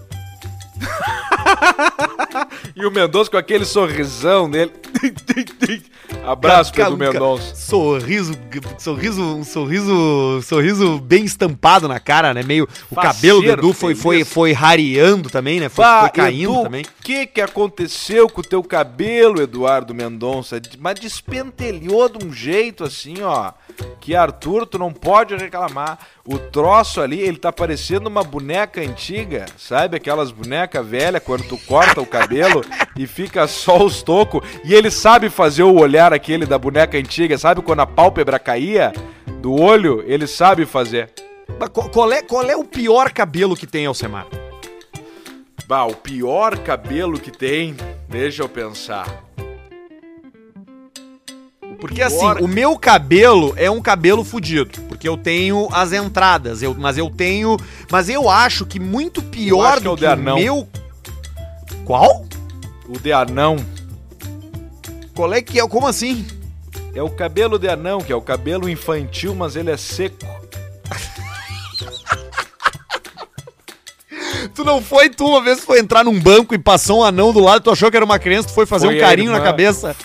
E o Mendonça com aquele sorrisão dele. Abraço Cara, Mendonça. Sorriso, sorriso, um sorriso, sorriso bem estampado na cara, né? Meio o Faceiro, cabelo do Edu foi, foi, foi rareando também, né? Foi, Bah, foi caindo Edu, também. O que que aconteceu com o teu cabelo, Eduardo Mendonça? Mas despentelhou de um jeito assim, ó. Que Arthur, tu não pode reclamar. O troço ali, ele tá parecendo uma boneca antiga, sabe? Aquelas bonecas velhas, quando tu corta o cabelo e fica só os tocos. E ele sabe fazer o olhar aquele da boneca antiga, sabe? Quando a pálpebra caía do olho, ele sabe fazer. Mas qual, qual é, qual é o pior cabelo que tem, Alcemar? Bah, o pior cabelo que tem, deixa eu pensar. Porque assim, Bora. o meu cabelo é um cabelo fudido. Porque eu tenho as entradas, eu, mas eu tenho. Mas eu acho que muito pior acho que é do o que de o meu. Qual? O de anão. Qual é que é? Como assim? É o cabelo de anão, que é o cabelo infantil, mas ele é seco. Tu não foi, tu uma vez foi entrar num banco e passou um anão do lado, tu achou que era uma criança, tu foi fazer Foi um carinho na cabeça.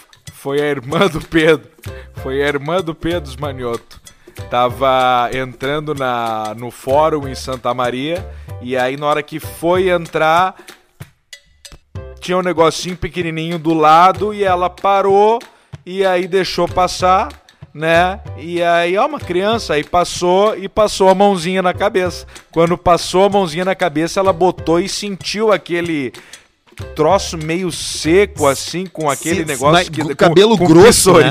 Foi a irmã do Pedro. Foi a irmã do Pedro Smanioto. Tava entrando na, no fórum em Santa Maria. E aí, na hora que foi entrar, tinha um negocinho pequenininho do lado. E ela parou. E aí deixou passar, né? E aí, ó, uma criança. Aí passou e passou a mãozinha na cabeça. Quando passou a mãozinha na cabeça, ela botou e sentiu aquele troço meio seco, assim, com aquele Sim, negócio mas que com cabelo grosso, né?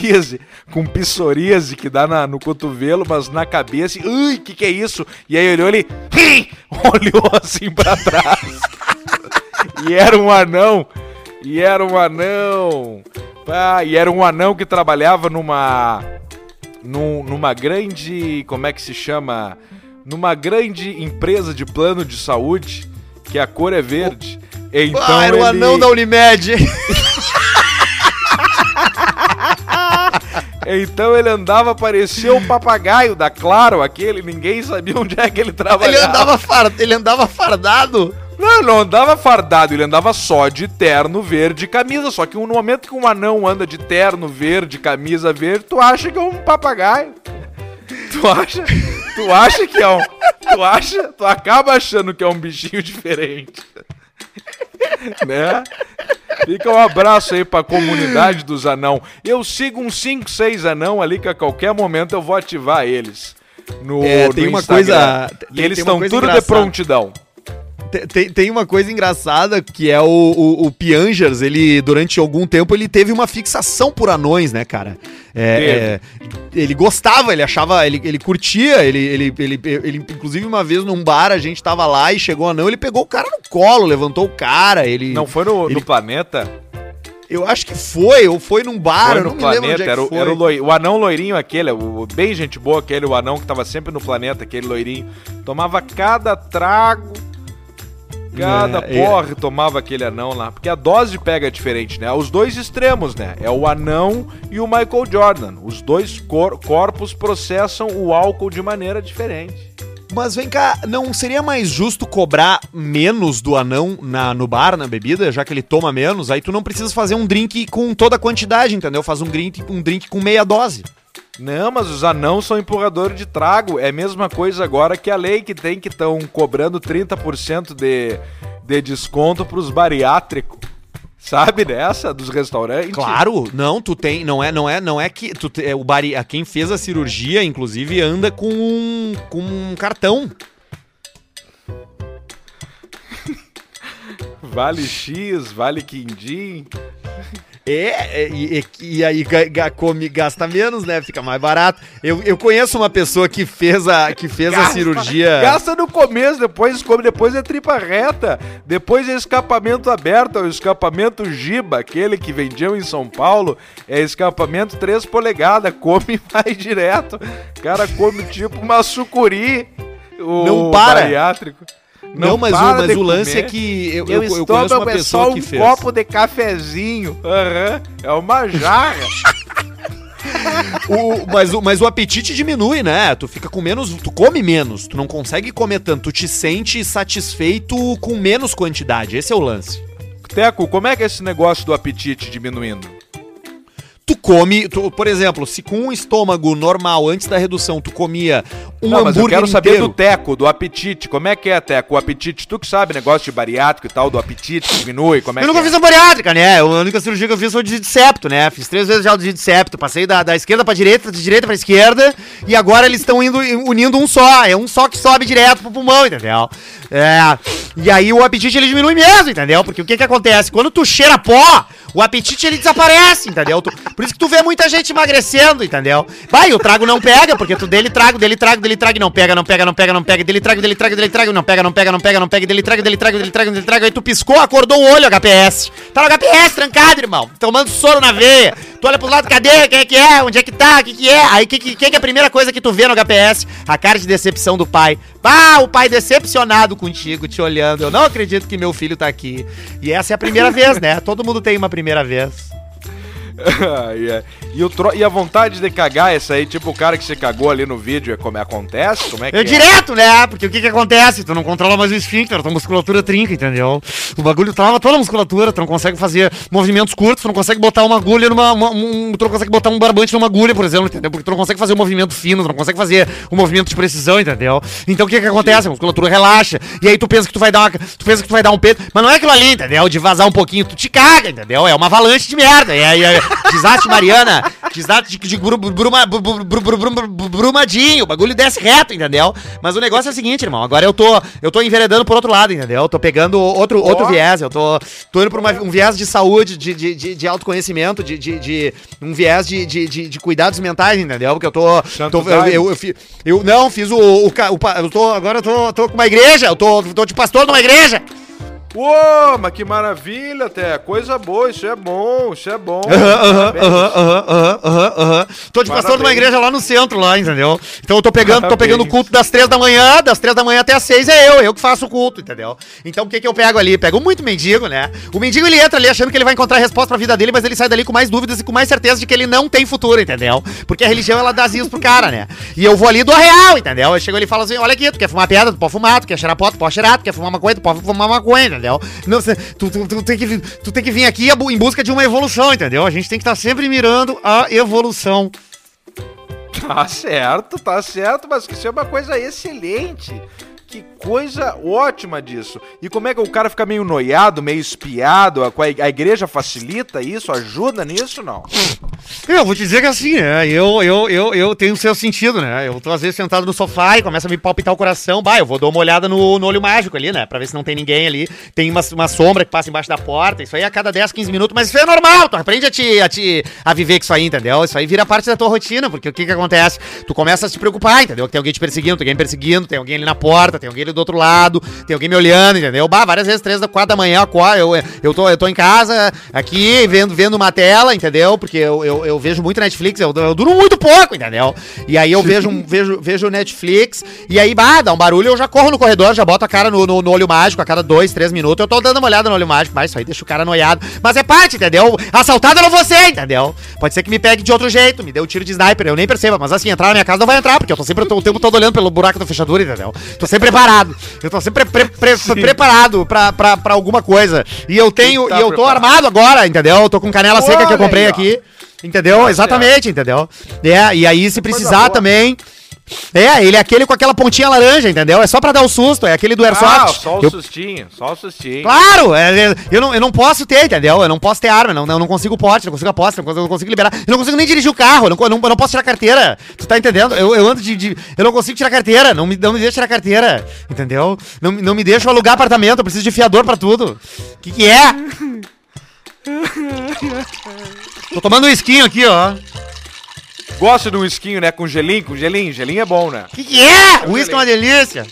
com psoríase que dá na- no cotovelo, mas na cabeça. e, Ui, que que é isso? E aí olhou ele, olhou assim pra trás. e era um anão. E era um anão. E era um anão que trabalhava numa num- numa grande, como é que se chama? Numa grande empresa de plano de saúde, que a cor é verde. Então ah, era o ele- anão da Unimed. Então ele andava, parecia o papagaio da Claro, aquele, ninguém sabia onde é que ele trabalhava. ele, andava far... ele andava fardado. Não, não andava fardado, ele andava só de terno verde e camisa. Só que no momento que um anão anda de terno verde, camisa verde, tu acha que é um papagaio. Tu acha? Tu acha que é um. Tu acha? Tu acaba achando que é um bichinho diferente. né? Fica um abraço aí pra comunidade dos anão. Eu sigo uns 5, 6 anão ali que a qualquer momento eu vou ativar eles. No, É, no tem uma Instagram. coisa- E tem- eles tem uma estão tudo de engraçada. prontidão. Tem- Tem, uma coisa engraçada que é o, o, o Piangers, ele, durante algum tempo, ele teve uma fixação por anões, né, cara? É, é, ele gostava, ele achava, ele, ele curtia, ele, ele, ele, ele, inclusive uma vez num bar, a gente tava lá e chegou anão, ele pegou o cara no colo, levantou o cara, ele... Não foi no, no ele- planeta? Eu acho que foi, ou foi num bar, foi eu no não me lembro onde planeta, é era, o- foi. era o, loi- o anão loirinho aquele, o, o bem gente boa aquele, o anão que tava sempre no planeta, aquele loirinho. Tomava cada trago. Cada É, porre tomava aquele anão lá. Porque a dose pega diferente, né? Os dois extremos, né? É o anão e o Michael Jordan. Os dois cor- corpos processam o álcool de maneira diferente. Mas vem cá, não seria mais justo cobrar menos do anão na, no bar, na bebida, já que ele toma menos? Aí tu não precisa fazer um drink com toda a quantidade, entendeu? Faz um drink, um drink com meia dose. Não, mas os anãos são empurradores de trago. É a mesma coisa agora que a lei que tem que estão cobrando 30% de, de desconto pros bariátricos. Sabe dessa? Dos restaurantes? Claro, não, tu tem, não é, não é, não é que tu é, o bari, a quem fez a cirurgia, inclusive, anda com um, com um cartão. Vale X, vale quindim. É, é, e, e- e aí come, gasta menos, né? Fica mais barato. Eu, eu conheço uma pessoa que fez a, que fez a cirurgia. Gasta no começo, depois come, depois é tripa reta, depois é escapamento aberto, é o escapamento Giba, aquele que vendiam em São Paulo, é escapamento 3 polegadas, come mais direto. O cara come tipo uma sucuri. O Não para. bariátrico. Não, mas, o, mas o lance é que eu, Eu, eu, eu conheço uma é só um que fez. copo de cafezinho. Aham, é uma jarra. O- mas, o, mas o apetite diminui, né? Tu fica com menos. Tu come menos. Tu não consegue comer tanto. Tu te sente satisfeito com menos quantidade. Esse é o lance. Teco, como é que é esse negócio do apetite diminuindo? Tu come, tu- por exemplo, se com um estômago normal, antes da redução, tu comia um Não, mas eu hambúrguer quero saber inteiro. do Teco, do apetite. Como é que é, Teco? O apetite, tu que sabe, negócio de bariátrico e tal, do apetite diminui, como é Eu nunca é? fiz a bariátrica, né? A única cirurgia que eu fiz foi de septo, né? Fiz três vezes já o de septo. Passei da, da esquerda pra direita, de direita pra esquerda. E agora eles estão indo unindo um só. É um só que sobe direto pro pulmão, entendeu? É. E aí o apetite ele diminui mesmo, entendeu? Porque o que que acontece? Quando tu cheira pó, o apetite ele desaparece, entendeu? Tu- por isso que tu vê muita gente emagrecendo, entendeu? Vai, o trago não pega, porque tu dele trago, dele trago, dele trago, e não pega, não pega, não pega, não pega, dele trago, dele trago, dele trago, não pega, não pega, não pega, não pega, dele trago, dele trago, dele trago, dele trago, aí tu piscou, acordou o olho, HPS. Tá no HPS trancado, irmão, tomando soro na veia. Tu olha pro lado, cadê? Quem é que é? Onde é que tá? O que que é? Aí que, que que é a primeira coisa que tu vê no HPS? A cara de decepção do pai. Ah, o pai decepcionado contigo, te olhando. Eu não acredito que meu filho tá aqui. E essa é a primeira vez, né? Todo mundo tem uma primeira vez. Ai, é. e, o tro- e a vontade de cagar, essa aí, tipo o cara que você cagou ali no vídeo, é como acontece? Como é que É é? direto, né? Porque o que que acontece? Tu não controla mais o esfíncter, tua musculatura trinca, entendeu? O bagulho trava toda a musculatura, tu não consegue fazer movimentos curtos, tu não consegue botar uma agulha numa. uma- um- tu não consegue botar um barbante numa agulha, por exemplo, entendeu? Porque tu não consegue fazer um movimento fino, tu não consegue fazer um movimento de precisão, entendeu? Então o que que acontece? A musculatura relaxa, e aí tu pensa que tu vai dar uma, Tu pensa que tu vai dar um peito, mas não é aquilo ali, entendeu? De vazar um pouquinho, tu te caga, entendeu? É uma avalanche de merda. É, é, é desastre Mariana, desastre de, de bru- bruma- bru- bru- bru- bru- bru- bru- brumadinho, o bagulho desce reto, entendeu? Mas o negócio é o seguinte, irmão, agora eu tô, eu tô enveredando por outro lado, entendeu? Eu tô pegando outro, outro viés, eu tô, tô indo por uma- um viés de saúde, de, de, de, de autoconhecimento, de, de, de- um viés de, de, de, de cuidados mentais, entendeu? Porque eu tô, tô- eu, eu, eu, fi- eu não fiz o, o, o pa- eu tô, agora eu tô, tô com uma igreja, eu tô, tô de pastor numa igreja. Uou, mas que maravilha, até. Coisa boa, isso é bom, isso é bom. Aham, aham, aham, aham. Tô de pastor numa Parabéns. igreja lá no centro, lá, entendeu? Então eu tô pegando, tô pegando o culto das três da manhã, das três da manhã até as seis é eu, eu que faço o culto, entendeu? Então o que que eu pego ali? Pego muito mendigo, né? O mendigo ele entra ali achando que ele vai encontrar a resposta pra vida dele, mas ele sai dali com mais dúvidas e com mais certeza de que ele não tem futuro, entendeu? Porque a religião ela dá isso pro cara, né? E eu vou ali do real, entendeu? Eu chego ali e falo assim: olha aqui, tu quer fumar pedra, tu pode fumar, tu quer cheirar pó, tu pode cheirar, tu quer fumar maconha, tu pode fumar maconha, entendeu? Não, cê- tu, tu, tu tem que, tu tem que vir aqui em busca de uma evolução, entendeu? A gente tem que estar sempre mirando a evolução. Tá certo, tá certo, mas isso é uma coisa excelente. Que coisa ótima disso. E como é que o cara fica meio noiado, meio espiado? A, a igreja facilita isso? Ajuda nisso, não? Eu vou te dizer que assim, né? Eu, eu, eu, eu tenho o seu sentido, né? Eu tô às vezes sentado no sofá e começa a me palpitar o coração. Bah, eu vou dar uma olhada no, no olho mágico ali, né? Pra ver se não tem ninguém ali. Tem uma, uma sombra que passa embaixo da porta. Isso aí a cada 10, 15 minutos. Mas isso aí é normal. Tu aprende a te, a te a viver com isso aí, entendeu? Isso aí vira parte da tua rotina. Porque o que que acontece? Tu começa a se preocupar, entendeu? Que tem alguém te perseguindo, tem alguém perseguindo, tem alguém ali na porta, tem alguém ali do outro lado, tem alguém me olhando, entendeu? Bah, várias vezes, três da quatro da manhã, quatro, eu, eu, tô, eu tô em casa, aqui, vendo, vendo uma tela, entendeu? Porque eu, eu, eu vejo muito Netflix, eu, eu duro muito pouco, entendeu? E aí eu vejo, vejo, vejo Netflix, e aí, bah, dá um barulho, eu já corro no corredor, já boto a cara no, no, no olho mágico a cada dois, três minutos, eu tô dando uma olhada no olho mágico, mas isso aí deixa o cara noiado. Mas é parte, entendeu? Assaltado eu não vou ser, entendeu? Pode ser que me pegue de outro jeito, me dê um tiro de sniper, eu nem perceba, mas assim, entrar na minha casa não vai entrar, porque eu tô sempre eu tô o tempo todo olhando pelo buraco da fechadura, entendeu? Tô sempre preparado. Eu tô sempre pre- pre- preparado pra, pra, pra alguma coisa. E eu tenho, tá e eu tô preparado. armado agora, entendeu? Eu tô com canela seca que eu Olha comprei aí, ó. Entendeu? Exatamente, entendeu? É, e aí se precisar boa. também. É, ele é aquele com aquela pontinha laranja, entendeu? É só pra dar o susto, é aquele do Ah, Airsoft. só o Eu- sustinho, só o sustinho. Claro! é, é, eu, não, eu não posso ter, entendeu? Eu não posso ter arma, não, eu não consigo pote, não consigo aposta, não consigo, eu não consigo liberar. Eu não consigo nem dirigir o carro, eu não, eu não, eu não posso tirar carteira. Tu tá entendendo? Eu, eu ando de, de- Eu não consigo tirar carteira, não me, não me deixa tirar carteira, entendeu? Não, me- não me deixa alugar apartamento, eu preciso de fiador pra tudo. O que, que é? Tô tomando um esquinho aqui, ó. Gosta de um esquinho, né? Com gelinho, com gelinho. Gelinho é bom, né? O que, que é? O uísque é uma delícia.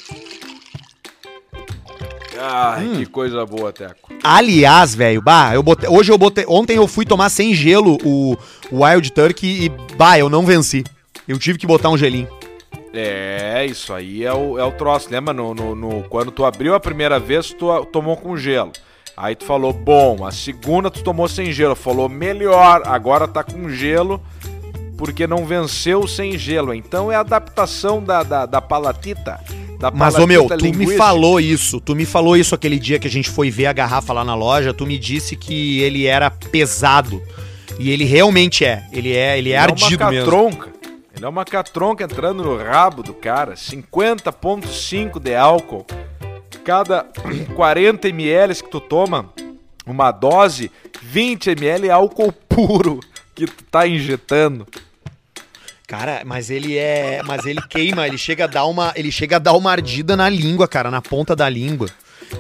Ai, Hum. que coisa boa, Teco. Aliás, velho, bah, eu botei, hoje eu botei, ontem eu fui tomar sem gelo o, o Wild Turkey e bah, eu não venci. Eu tive que botar um gelinho. É, isso aí é o, é o troço. Lembra no, no, no- quando tu abriu a primeira vez, tu a- tomou com gelo. Aí tu falou, bom, a segunda tu tomou sem gelo. Falou, melhor, agora tá com gelo, porque não venceu sem gelo. Então é a adaptação da, da, da palatita. Da Mas, ô meu, tu me falou isso, tu me falou isso aquele dia que a gente foi ver a garrafa lá na loja, tu me disse que ele era pesado. E ele realmente é. Ele é, ele é ardido é uma mesmo. catronca. Ele é uma catronca entrando no rabo do cara. 50,5 de álcool. Cada 40 ml que tu toma, uma dose, 20 ml é álcool puro que tu tá injetando. Cara, mas ele é, mas ele queima, ele chega a dar uma, ele chega a dar uma ardida na língua, cara, na ponta da língua.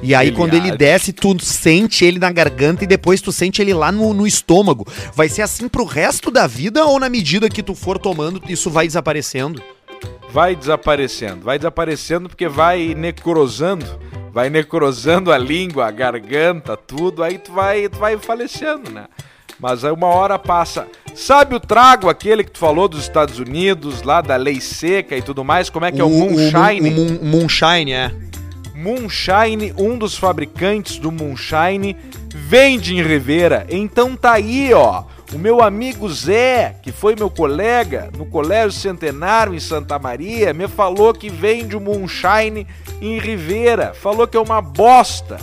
E aí Ele quando ele desce, tu sente ele na garganta e depois tu sente ele lá no, no estômago. Vai ser assim pro resto da vida ou na medida que tu for tomando, isso vai desaparecendo? Vai desaparecendo, vai desaparecendo porque vai necrosando, vai necrosando a língua, a garganta, tudo, aí tu vai, tu vai falecendo, né? Mas aí uma hora passa. Sabe o trago aquele que tu falou dos Estados Unidos, lá da lei seca e tudo mais? Como é que é o, Moonshine? O, Moon- Moonshine, é. Moonshine, um dos fabricantes do Moonshine, vende em Rivera. Então tá aí, ó. O meu amigo Zé, que foi meu colega no Colégio Centenário em Santa Maria, me falou que vende o Moonshine em Rivera. Falou que é uma bosta.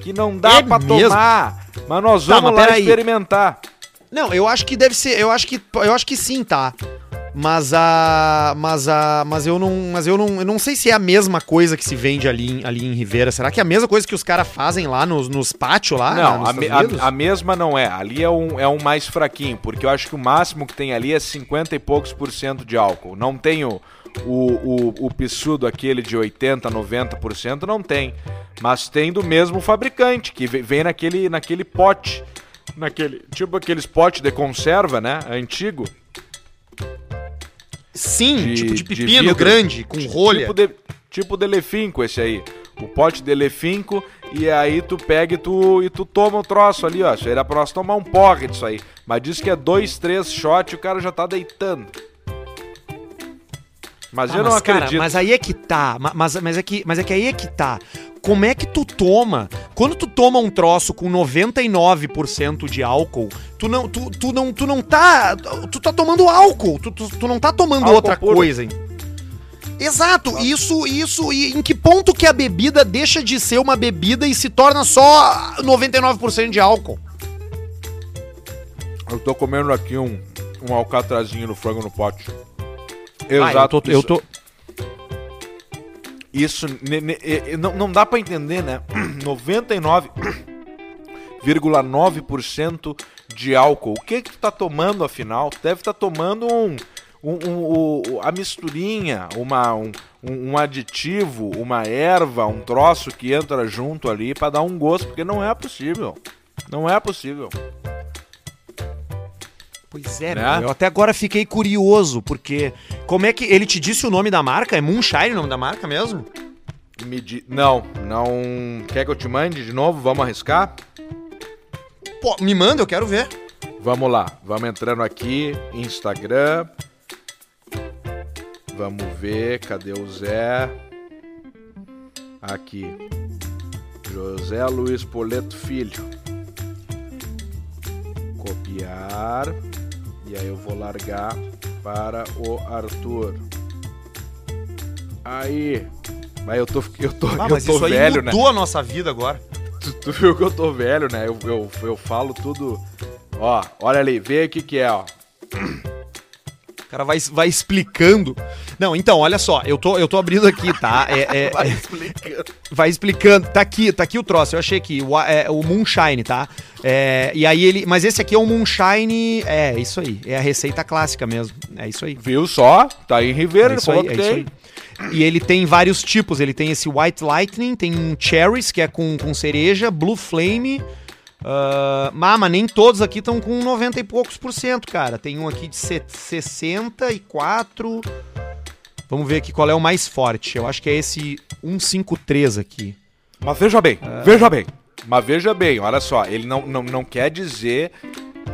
Que não dá É pra mesmo? tomar. Mas nós Tá, vamos mas lá experimentar. Não, eu acho que deve ser, eu acho que, eu acho que sim, tá. Mas a, mas a, mas eu não, mas eu não, eu não sei se é a mesma coisa que se vende ali, em- ali em Rivera. Será que é a mesma coisa que os caras fazem lá nos, nos pátios lá? Não, nos a, a- a mesma não é. Ali é um, é um mais fraquinho, porque eu acho que o máximo que tem ali é 50 e poucos por cento de álcool. Não tem o, o, o, o pissudo aquele de 80, 90%, não tem. Mas tem do mesmo fabricante, que ve- vem naquele, naquele pote. Naquele, tipo aqueles potes de conserva, né? Antigo. Sim, de- tipo de de pepino vidro. grande, com rolha. Tipo de, tipo de Elefinco esse aí. O pote de Elefinco e aí tu pega e tu, e tu toma o troço ali, ó. Isso era pra nós tomar um porre disso aí. Mas diz que é dois, três shot e o cara já tá deitando. Mas Ah, eu não mas, cara, acredito. mas aí é que tá. ma- Mas, mas, é que, mas é que aí é que tá. Como é que tu toma? Quando tu toma um troço com 99% de álcool, tu não, tu, tu não, tu não tá. Tu tá tomando álcool. Tu, tu, tu não tá tomando Álcool outra puro. coisa. hein? Exato, isso, isso, e em que ponto que a bebida deixa de ser uma bebida e se torna só 99% de álcool? Eu tô comendo aqui um, um alcatrazinho no frango no pote. Ah, eu tô, eu tô, Isso ne- ne- não, não dá pra entender, né? 99,9% de álcool. O que que tu tá tomando afinal? Tu deve estar tomando um, um, um- o- a misturinha, uma, um, um- um aditivo, uma erva, um troço que entra junto ali pra dar um gosto, porque não é possível. Não é possível. Pois é, Né? eu até agora fiquei curioso, porque como é que ele te disse o nome da marca? É Moonshine o nome da marca mesmo? Medi... Não, não. Quer que eu te mande de novo? Vamos arriscar? Pô, me manda, eu quero ver. Vamos lá, vamos entrando aqui, Instagram. Vamos ver, cadê o Zé? Aqui. José Luiz Poleto Filho. Copiar. E aí eu vou largar para o Arthur. Aí. Mas eu tô, eu tô, Ah, eu mas tô isso aí velho, né? mudou a nossa vida agora. Tu, tu viu que eu tô velho, né? Eu, eu, eu falo tudo. Ó, olha ali, vê o que que é, ó. O cara vai, vai explicando. Não, então, olha só, eu tô, eu tô abrindo aqui, tá? É, é- Vai é- explicando. vai explicando. Tá aqui, tá aqui o troço. Eu achei aqui, o, é, o Moonshine, tá? É, e aí ele. Mas esse aqui é o Moonshine. É, isso aí. É a receita clássica mesmo. É isso aí. Viu só? Tá aí em Ribeiro, É isso aí, é que isso aí. E ele tem vários tipos. Ele tem esse White Lightning, tem um Cherries, que é com, com cereja, Blue Flame. ah, mas, mas nem todos aqui estão com 90 e poucos por cento, cara. Tem um aqui de se- 64. Vamos ver aqui qual é o mais forte. Eu acho que é esse 153 aqui. Mas veja bem, veja bem. Mas veja bem, olha só, ele não, não, não quer dizer.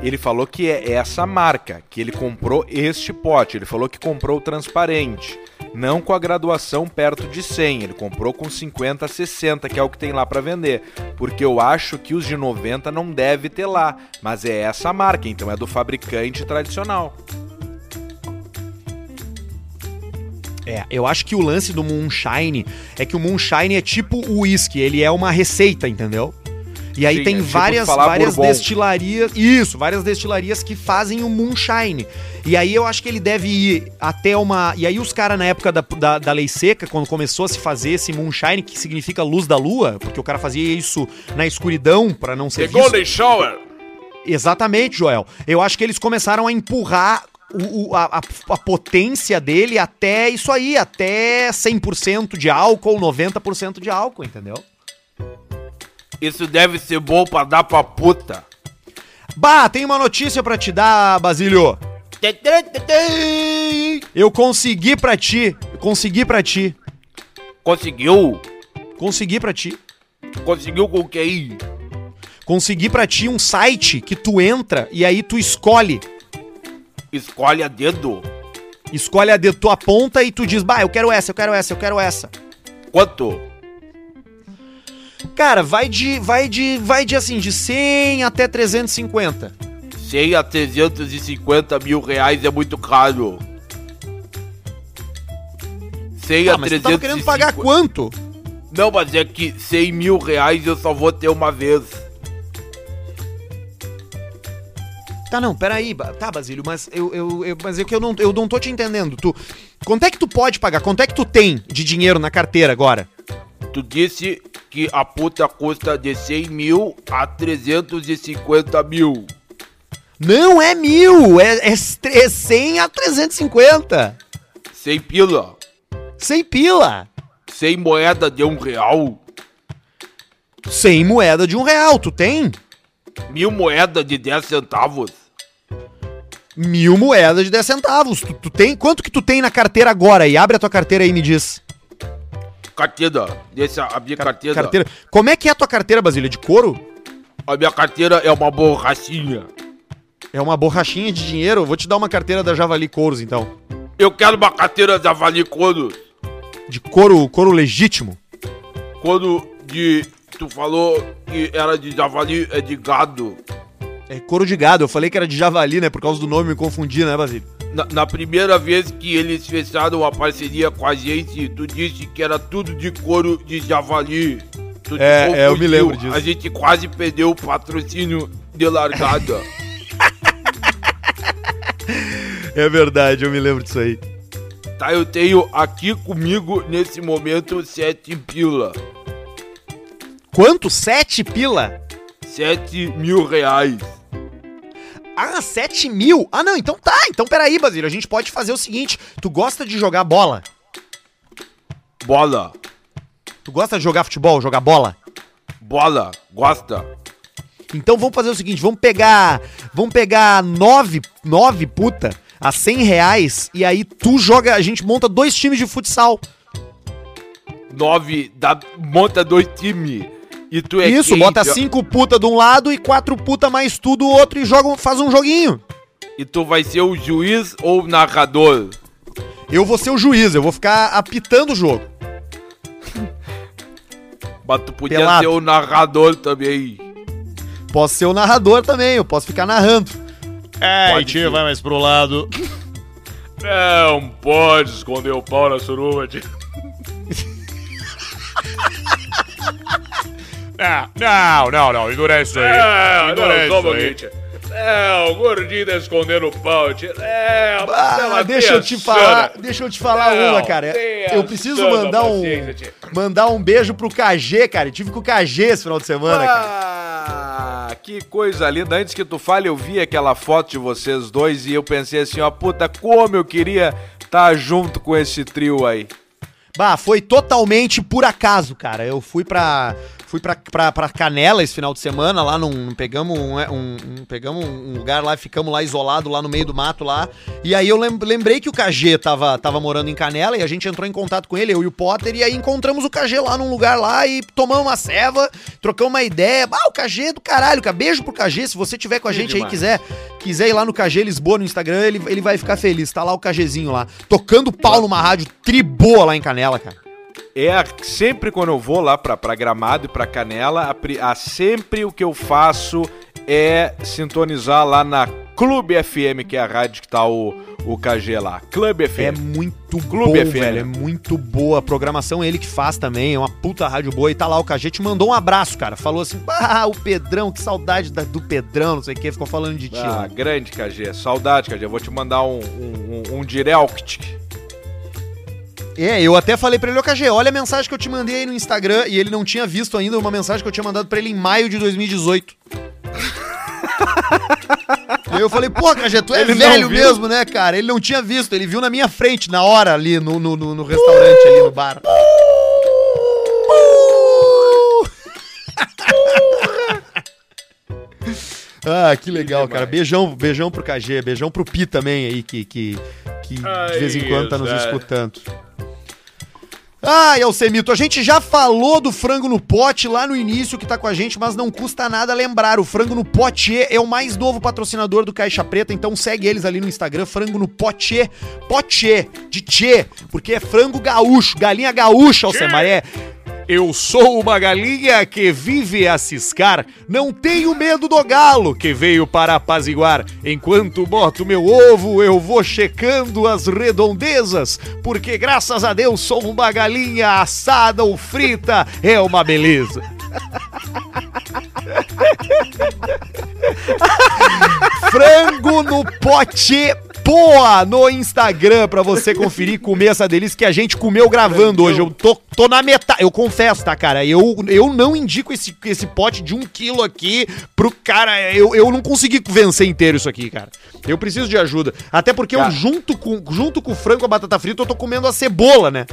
Ele falou que é essa marca, que ele comprou este pote. Ele falou que comprou o transparente. Não com a graduação perto de 100. Ele comprou com 50, 60, que é o que tem lá pra vender. Porque eu acho que os de 90 não deve ter lá. Mas é essa marca, então é do fabricante tradicional. É, eu acho que o lance do Moonshine é que o Moonshine é tipo o whisky, ele é uma receita, entendeu? E aí Sim, tem é tipo várias, várias Bourbon. destilarias. Isso, várias destilarias que fazem o Moonshine. E aí eu acho que ele deve ir até uma. E aí os caras, na época da, da, da lei seca, quando começou a se fazer esse Moonshine, que significa luz da lua, porque o cara fazia isso na escuridão pra não ser visto. Shower! Exatamente, Joel. Eu acho que eles começaram a empurrar o- o- a, a- potência dele até isso aí, até 100% de álcool, 90% de álcool, entendeu? Isso deve ser bom pra dar pra puta. Bah, tem uma notícia pra te dar, Basílio. Eu consegui pra ti, consegui pra ti, Conseguiu? consegui pra ti. Conseguiu com quem? Consegui pra ti um site que tu entra e aí tu escolhe. Escolhe a dedo. Escolhe a de tua ponta e tu diz, bah, eu quero essa, eu quero essa, eu quero essa. Quanto? Cara, vai de, vai de, vai de assim, de 100 até 350. 100 a 350 mil reais é muito caro. 100 Ah, a mas tu tava 350... querendo pagar quanto? Não, mas é que 100 mil reais eu só vou ter uma vez. Tá, não, peraí. Tá, Basílio, mas eu, eu, eu- mas é que eu não, eu não tô te entendendo. Tu, quanto é que tu pode pagar? Quanto é que tu tem de dinheiro na carteira agora? Tu disse que a puta custa de 100 mil a 350 mil. Não é mil, é, é, é 100 a 350. 100 pila. 100 pila. 100 moeda de um real. 100 moeda de um real, tu tem? Mil moeda de 10 centavos. Mil moedas de 10 centavos. Tu, tu tem? Quanto que tu tem na carteira agora? E abre a tua carteira aí e me diz. Carteira. Deixa a minha carteira. Carteira. Como é que é a tua carteira, Basílio? De couro? A minha carteira é uma borrachinha. É uma borrachinha de dinheiro? Vou te dar uma carteira da Javali Couros, então. Eu quero uma carteira da Vale Couro. De couro, couro legítimo. Quando de. Tu falou que era de javali, é de gado. É couro de gado. Eu falei que era de javali, né? Por causa do nome me confundi, né, Basílio? Na, na primeira vez que eles fecharam uma parceria com a gente, tu disse que era tudo de couro de javali. Tu É, é, eu me lembro disso. A gente quase perdeu o patrocínio de largada. É verdade, eu me lembro disso aí. tá, eu tenho aqui comigo nesse momento sete pila. Quanto? Sete pila? Sete mil reais. Ah, sete mil? Ah, não, então tá. Então peraí, Basílio. A gente pode fazer o seguinte. Tu gosta de jogar bola? Bola. Tu gosta de jogar futebol, jogar bola? Bola. Gosta. Então vamos fazer o seguinte, vamos pegar. Vamos pegar nove, nove puta a 100 reais e aí tu joga. A gente monta dois times de futsal. nove, dá, monta dois times. E tu é Isso, quem, bota ó, cinco puta de um lado e quatro puta mais tu do outro e joga, faz um joguinho. E tu vai ser o juiz ou o narrador? Eu vou ser o juiz, eu vou ficar apitando o jogo. Mas tu podia Pelado. ser o narrador também. Posso ser o narrador também, eu posso ficar narrando. É, Pode tio, vai mais pro lado. Não pode esconder o pau na suruba, tio. Ah, não, não, não, isso aí. É, não, um isso aí. pouquinho, tia. É, o gordinho tá escondendo o pau. É, Ah, ela deixa eu te falar, deixa eu te falar Não, uma, cara. Eu preciso mandar um mandar um beijo pro KG, cara. Eu tive com o KG esse final de semana, cara. Ah, que coisa linda. Antes que tu fale, eu vi aquela foto de vocês dois e eu pensei assim, ó, puta, como eu queria estar junto com esse trio aí. Bah, foi totalmente por acaso, cara. Eu fui pra. Fui pra, pra, pra Canela esse final de semana, lá num. Pegamos um, é, um- um- pegamos um lugar lá, ficamos lá isolado, lá no meio do mato lá. E aí eu lem- lembrei que o KG tava, tava morando em Canela e a gente entrou em contato com ele, eu e o Potter, e aí encontramos o KG lá num lugar lá e tomamos uma ceva, trocamos uma ideia. Ah, o KG é do caralho, cara. Beijo pro KG. Se você tiver com a gente aí quiser, quiser ir lá no KG Lisboa no Instagram, ele, ele vai ficar feliz. Tá lá o KGzinho lá. Tocando pau numa rádio triboa lá em Canela, cara. É a- sempre quando eu vou lá pra, pra Gramado e pra Canela, a, a- sempre o que eu faço é sintonizar lá na Clube FM, que é a rádio que tá o, o KG lá. Clube É FM. muito Clube bom, FM. velho. É muito boa. A programação ele que faz também. É uma puta rádio boa. E tá lá o KG. Te mandou um abraço, cara. Falou assim: ah, o Pedrão, que saudade da- do Pedrão, não sei o que. Ficou falando de ti. Ah, grande KG. Saudade, KG. Eu vou te mandar um, um, um, um direct. É, eu até falei pra ele: Ô KG, olha a mensagem que eu te mandei aí no Instagram. E ele não tinha visto ainda uma mensagem que eu tinha mandado pra ele em maio de 2018. e aí eu falei, pô, KG, tu é Ele velho mesmo, né, cara? Ele não tinha visto, ele viu na minha frente, na hora, ali no, no, no- no restaurante, ali no bar. Ah, que legal, demais. cara. Beijão, beijão pro KG, beijão pro Pi também aí, que, que, que de vez em quando tá nos Ai, escutando. Ai, Alcemito, a gente já falou do frango no pote lá no início que tá com a gente, mas não custa nada lembrar. O frango no pote é o mais novo patrocinador do Caixa Preta, então segue eles ali no Instagram, frango no pote, pote, de tchê, porque é frango gaúcho, galinha gaúcha, Alcemar, é... Eu sou uma galinha que vive a ciscar. Não tenho medo do galo que veio para apaziguar. Enquanto boto meu ovo, eu vou checando as redondezas. Porque graças a Deus sou uma galinha assada ou frita. É uma beleza. Frango no pote Poa no Instagram pra você conferir e comer essa delícia que a gente comeu gravando hoje. Eu tô, tô na metade. Eu confesso, tá, cara? Eu, eu não indico esse, esse pote de um quilo aqui pro cara. Eu, eu não consegui vencer inteiro isso aqui, cara. Eu preciso de ajuda. Até porque eu, junto com, junto com o frango e a batata frita, eu tô comendo a cebola, né?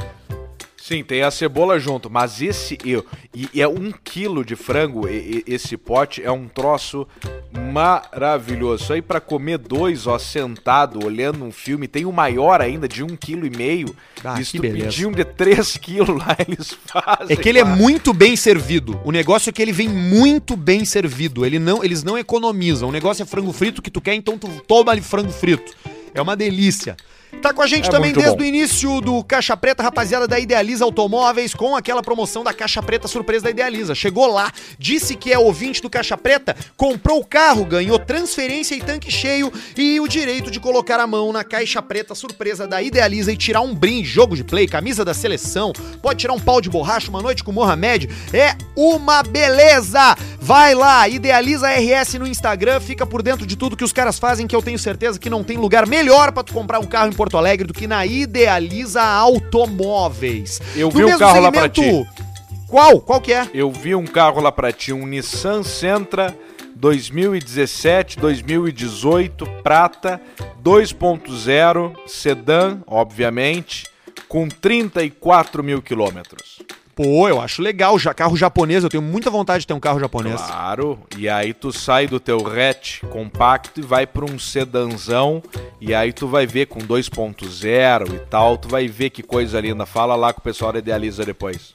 Sim, tem a cebola junto, mas esse eu e e é um quilo de frango. e- e- esse pote é um troço maravilhoso. Isso aí pra comer dois, ó, sentado, olhando um filme. Tem o maior ainda de um quilo e meio. Ah, e se tu beleza. pedir um de três quilos lá, eles fazem. É que ele é lá. muito bem servido. O negócio é que ele vem muito bem servido. Ele não, eles não economizam. O negócio é frango frito que tu quer, então tu toma ali frango frito. É uma delícia. Tá com a gente É também desde bom. o início do Caixa Preta, rapaziada da Idealiza Automóveis, com aquela promoção da Caixa Preta surpresa da Idealiza. Chegou lá, disse que é ouvinte do Caixa Preta, comprou o carro, ganhou transferência e tanque cheio e o direito de colocar a mão na Caixa Preta surpresa da Idealiza e tirar um brinde, jogo de play, camisa da seleção, pode tirar um pau de borracha, uma noite com Mohamed. É uma beleza! Vai lá, Idealiza RS no Instagram, fica por dentro de tudo que os caras fazem, que eu tenho certeza que não tem lugar melhor pra tu comprar um carro em Porto Alegre do que na Idealiza Automóveis. Eu No vi um mesmo carro lá pra segmento- Qual? Qual que é? Eu vi um carro lá pra ti, um Nissan Sentra 2017, 2018, prata, 2.0, sedã, obviamente, com 34 mil quilômetros. Pô, eu acho legal. Já carro japonês, eu tenho muita vontade de ter um carro japonês. Claro, e aí tu sai do teu hatch compacto e vai pra um sedanzão, e aí tu vai ver com 2.0 e tal, tu vai ver que coisa linda. Fala lá com o pessoal da Idealiza depois.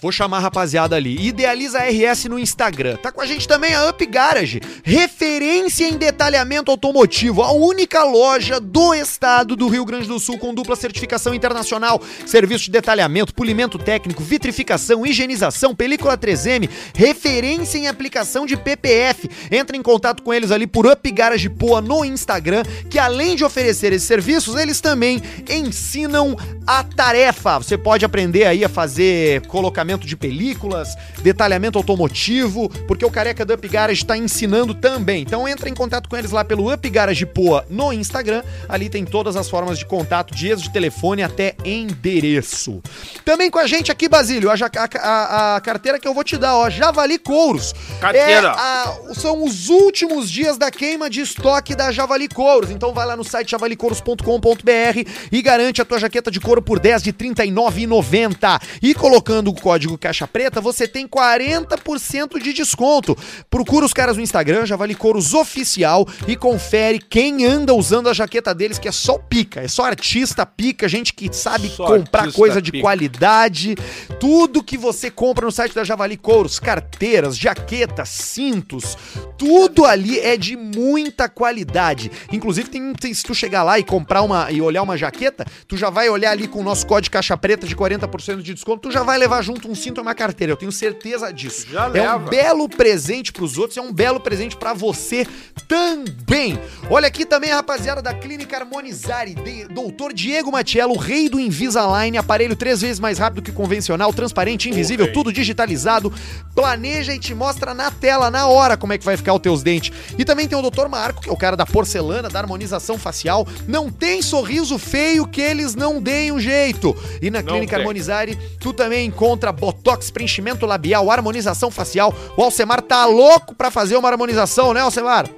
Vou chamar a rapaziada ali. Idealiza RS no Instagram. Tá com a gente também a Up Garage, referência em detalhamento automotivo, a única loja do estado do Rio Grande do Sul com dupla certificação internacional, serviço de detalhamento, polimento técnico, vitrificação, higienização, película 3M, referência em aplicação de PPF. Entra em contato com eles ali por Up Garage Poa no Instagram, que além de oferecer esses serviços, eles também ensinam a tarefa. Você pode aprender aí a fazer colocamento de películas, detalhamento automotivo, porque o Careca do Up Garage está ensinando também. Então entra em contato com eles lá pelo Up Garage Poa no Instagram. Ali tem todas as formas de contato, desde de telefone até endereço. Também com a gente aqui, Basílio, a- a- a carteira que eu vou te dar, ó, Javali Couros. Carteira. É a- são os últimos dias da queima de estoque da Javali Couros. Então vai lá no site javalicouros.com.br e garante a tua jaqueta de couro por 10 de R$ 39,90. E colocando o código Caixa Preta, você tem 40% de desconto. Procura os caras no Instagram, Javali Couros Oficial, e confere quem anda usando a jaqueta deles, que é só pica. É só artista pica, gente que sabe Só comprar coisa de pica. qualidade. Tudo que você compra no site da Javali Couros, carteiras, jaquetas, cintos, tudo ali é de muita qualidade. Inclusive, tem, tem- se tu chegar lá e comprar uma e olhar uma jaqueta, tu já vai olhar ali com o nosso código caixa preta de 40% de desconto, tu já vai levar junto um cinto e uma carteira. Eu tenho certeza disso. Já é leva. um belo presente pros outros, é um belo presente pra você também. Olha aqui também a rapaziada da Clínica Harmonizare, de- doutor Diego Matiello, rei do Invisalign, aparelho três vezes mais rápido que convencional, transparente, invisível, tudo digitalizado, planeja e te mostra na tela, na hora, como é que vai ficar os teus dentes. E também tem o Dr. Marco, que é o cara da porcelana, da harmonização facial. Não tem sorriso feio que eles não deem um jeito. E na Não Clínica tem. Harmonizare, tu também encontra botox, preenchimento labial, harmonização facial. O Alcemar tá louco pra fazer uma harmonização, né, Alcemar?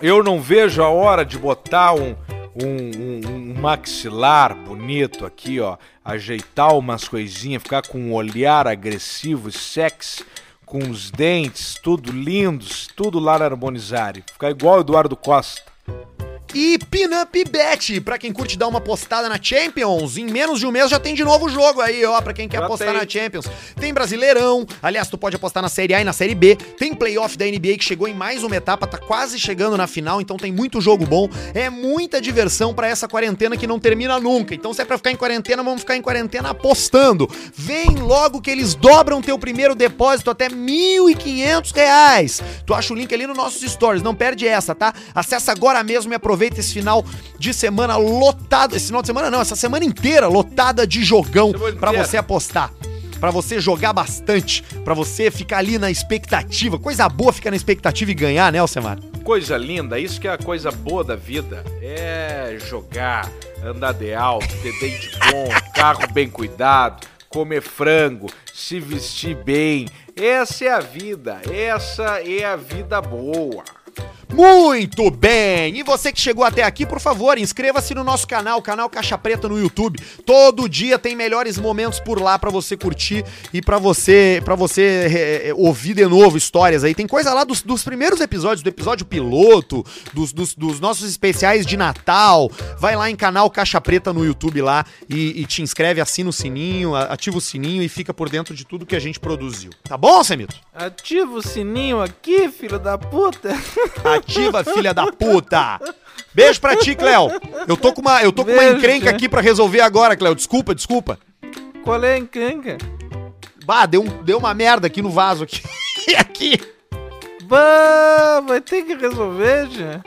Eu não vejo a hora de botar um, um, um- um maxilar bonito aqui, ó. Ajeitar umas coisinhas, ficar com um olhar agressivo e sexy, com os dentes tudo lindos, tudo lá na Harmonizare. Ficar igual o Eduardo Costa. E Pinup Bet, pra quem curte dar uma postada na Champions, em menos de um mês já tem de novo jogo aí, ó, pra quem quer Já apostar tem. na Champions. Tem Brasileirão, aliás, tu pode apostar na Série A e na Série B. Tem playoff da NBA que chegou em mais uma etapa, tá quase chegando na final, então tem muito jogo bom. É muita diversão pra essa quarentena que não termina nunca. Então se é pra ficar em quarentena, vamos ficar em quarentena apostando. Vem logo que eles dobram teu primeiro depósito até 1.500 reais. Tu acha o link ali nos nossos stories, não perde essa, tá? Acessa agora mesmo e aproveita esse final de semana lotado. Esse final de semana não, essa semana inteira lotada de jogão inteira. você apostar. Pra você jogar bastante, pra você ficar ali na expectativa. Coisa boa ficar na expectativa e ganhar, né, Alcemar? Coisa linda, isso que é a coisa boa da vida. É jogar, andar de alto, ter dente bom, carro bem cuidado, comer frango, se vestir bem. Essa é a vida, essa é a vida boa. Muito bem! E você que chegou até aqui, por favor, inscreva-se no nosso canal, canal Caixa Preta no YouTube. Todo dia tem melhores momentos por lá pra você curtir e pra você para você é, é, ouvir de novo histórias aí. Tem coisa lá dos, dos primeiros episódios, do episódio piloto, dos, dos, dos nossos especiais de Natal. Vai lá em canal Caixa Preta no YouTube lá e, e te inscreve, assina o sininho, ativa o sininho e fica por dentro de tudo que a gente produziu. Tá bom, Semito? Ativa o sininho aqui, filho da puta. Ativa, filha da puta! Beijo pra ti, Cléo. Eu tô com uma, eu tô com uma encrenca aqui pra resolver agora, Cléo. Desculpa, desculpa. Qual é a encrenca? Bah, deu, um- deu uma merda aqui no vaso aqui. Aqui. Bah, vai ter que resolver, já.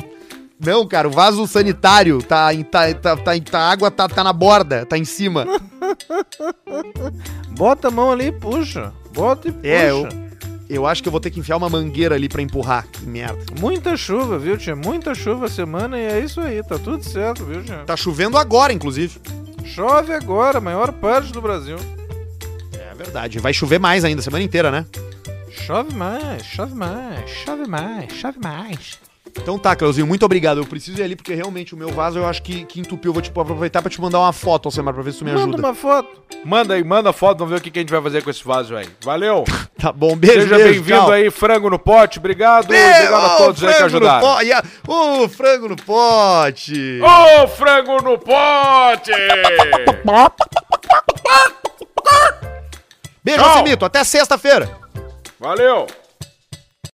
Não, cara, o vaso sanitário tá em tá, tá, tá, tá- a água tá, tá na borda, tá em cima. Bota a mão ali e puxa. Bota e puxa. É, eu, eu acho que eu vou ter que enfiar uma mangueira ali pra empurrar. Que merda. Muita chuva, viu, tia? Muita chuva a semana e é isso aí, tá tudo certo, viu, tia? Tá chovendo agora, inclusive. Chove agora, maior parte do Brasil. É verdade. Vai chover mais ainda, semana inteira, né? Chove mais, chove mais, chove mais, chove mais. Então tá, Cleuzinho, muito obrigado. Eu preciso ir ali porque realmente o meu vaso eu acho que, que entupiu. Eu vou tipo, aproveitar pra te mandar uma foto, Alcemar, pra ver se tu me Manda ajuda. uma foto. Manda aí, manda foto, vamos ver o que, que a gente vai fazer com esse vaso aí. Valeu! Tá bom, beijo, Seja bem-vindo aí, frango no pote. Obrigado, obrigado a todos aí que ajudaram. e a- Ô, frango no pote! Ô, frango no pote! Beijo. Alcemito, até sexta-feira! Valeu!